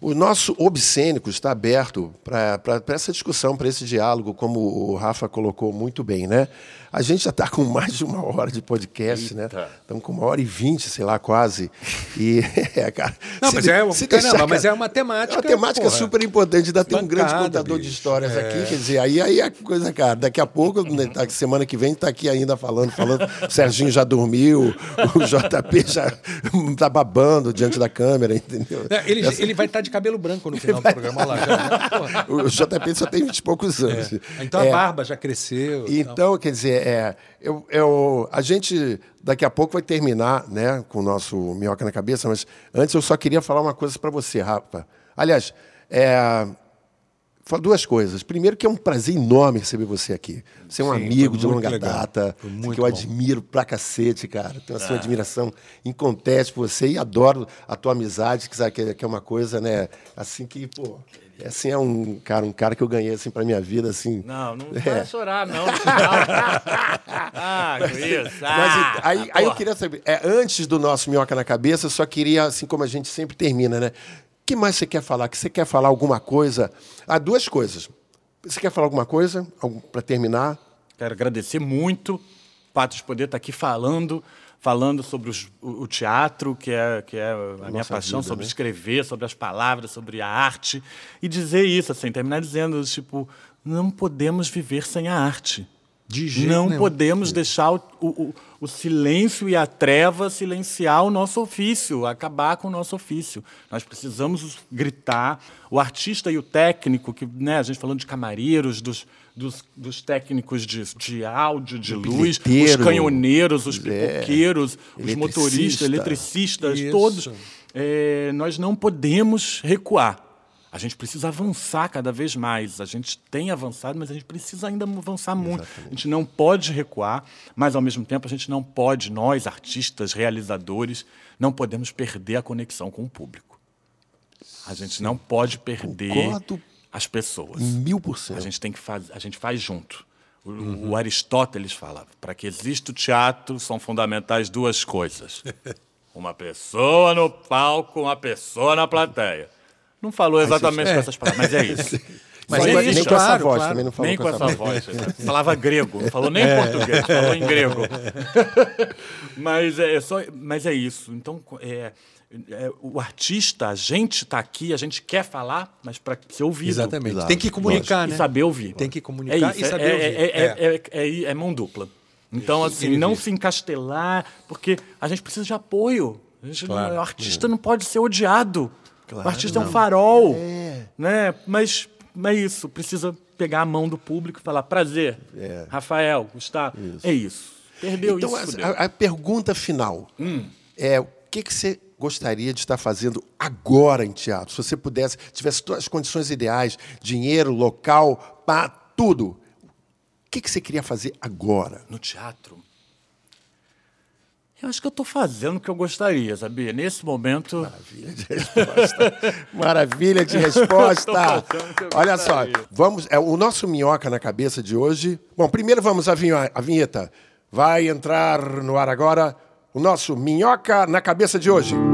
O nosso obscênico está aberto para essa discussão, para esse diálogo, como o Rafa colocou muito bem, né? A gente já está com mais de uma hora de podcast, né? Eita. Estamos com uma hora e vinte, sei lá, quase. E, *laughs* é, cara, Não, mas de- é- se caramba, mas cara, é uma temática, É uma temática porra. super importante. Ainda tem um grande contador de bicho. histórias É. aqui, quer dizer, aí, aí a coisa, cara, daqui a pouco, né, tá- semana que vem, está aqui ainda falando, falando. O Serginho já dormiu, o JP já está *laughs* babando diante da câmera, entendeu? É, Ele, ele vai estar de cabelo branco no final do programa lá. Já, né? *laughs* Porra. O JP só tem 20 e poucos anos. É. Então É, a barba já cresceu. e tal. Então, quer dizer, é, eu, eu, a gente daqui a pouco vai terminar né, com o nosso Minhoca na Cabeça, mas antes eu só queria falar uma coisa para você, Rafa. Aliás, é, duas coisas. Primeiro, que é um prazer enorme receber você aqui. Você é um Sim, amigo de longa legal. data, que eu admiro pra cacete, cara. Tenho assim, uma admiração inconteste por você e adoro a tua amizade, que, sabe, que é uma coisa, né, assim que, pô, é assim, é um cara, um cara que eu ganhei assim para minha vida, assim. Não, não é. vai chorar, não. *laughs* ah, com isso. Ah, Mas aí, aí eu queria saber, é, antes do nosso minhoca na cabeça, eu só queria, assim como a gente sempre termina, né? que mais você quer falar? Que você quer falar alguma coisa? Há duas coisas. Você quer falar alguma coisa para terminar? Quero agradecer muito o de poder estar aqui falando, falando sobre os, o, o, teatro, que é, que é a, a minha paixão, vida, sobre né? escrever, sobre as palavras, sobre a arte, e dizer isso, assim, terminar dizendo, tipo, não podemos viver sem a arte. De jeito não nenhum. podemos deixar o, o, o, silêncio e a treva silenciar o nosso ofício, acabar com o nosso ofício. Nós precisamos gritar. O artista e o técnico, que né, a gente falando de camareiros, dos, dos, dos técnicos de, de áudio, de luz, os canhoneiros, os é, pipoqueiros, é, os motoristas, eletricistas, Isso. todos. É, nós não podemos recuar. A gente precisa avançar cada vez mais. A gente tem avançado, mas a gente precisa ainda avançar muito. Exatamente. A gente não pode recuar, mas ao mesmo tempo a gente não pode, nós, artistas, realizadores, não podemos perder a conexão com o público. A gente Sim. não pode perder Concordo as pessoas. Mil por cento. A gente tem que fazer, a gente faz junto. O, uhum. o Aristóteles fala: para que exista o teatro, são fundamentais duas coisas: *laughs* uma pessoa no palco, uma pessoa na plateia. Não falou exatamente com é. essas palavras, mas é isso. *laughs* Mas é isso, nem com essa voz, claro. também não falou nem com, essa, voz. Falava grego, não falou nem é. português, falou em *laughs* grego. mas, é só, mas é isso. Então, é, é, o artista, a gente está aqui, a gente quer falar, mas para ser ouvido. Exatamente. Claro. Tem que comunicar, né? E saber ouvir. Tem que comunicar e saber ouvir. É, é, é, mão dupla. Então, assim, não se encastelar, porque a gente precisa de apoio. Gente, claro. O artista não pode ser odiado. Claro, o artista não. é um farol. É. Né? Mas é isso, precisa pegar a mão do público e falar: prazer, é. Rafael, Gustavo. Isso. É isso. Perdeu então, isso. Então, a, a, pergunta final hum. é: o que, que você gostaria de estar fazendo agora em teatro? Se você pudesse, tivesse todas as condições ideais, dinheiro, local, pá, tudo. O que, que você queria fazer agora? No teatro? Eu acho que eu estou fazendo o que eu gostaria, sabia? Nesse momento. Maravilha de resposta. Maravilha de resposta. *laughs* Olha só, vamos. É, o nosso minhoca na cabeça de hoje. Bom, primeiro vamos à vinheta. Vai entrar no ar agora o nosso minhoca na cabeça de hoje. *laughs*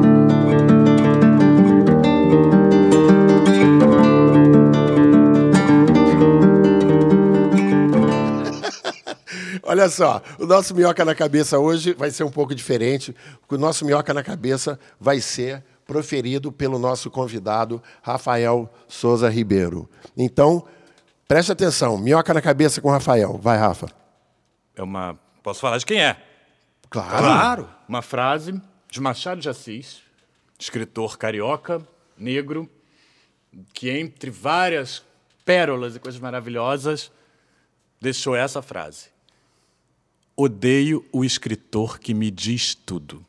Olha só, o nosso Minhoca na Cabeça hoje vai ser um pouco diferente, porque o nosso Minhoca na Cabeça vai ser proferido pelo nosso convidado, Rafael Souza Ribeiro. Então, preste atenção, Minhoca na Cabeça com Rafael. Vai, Rafa. É uma... Posso falar de quem é? Claro. claro. Uma frase de Machado de Assis, escritor carioca, negro, que entre várias pérolas e coisas maravilhosas, deixou essa frase. Odeio o escritor que me diz tudo.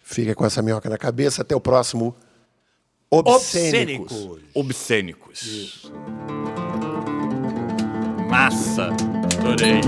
Fica com essa minhoca na cabeça. Até o próximo. Obscênicos. Obscênicos. Isso. Massa. Adorei.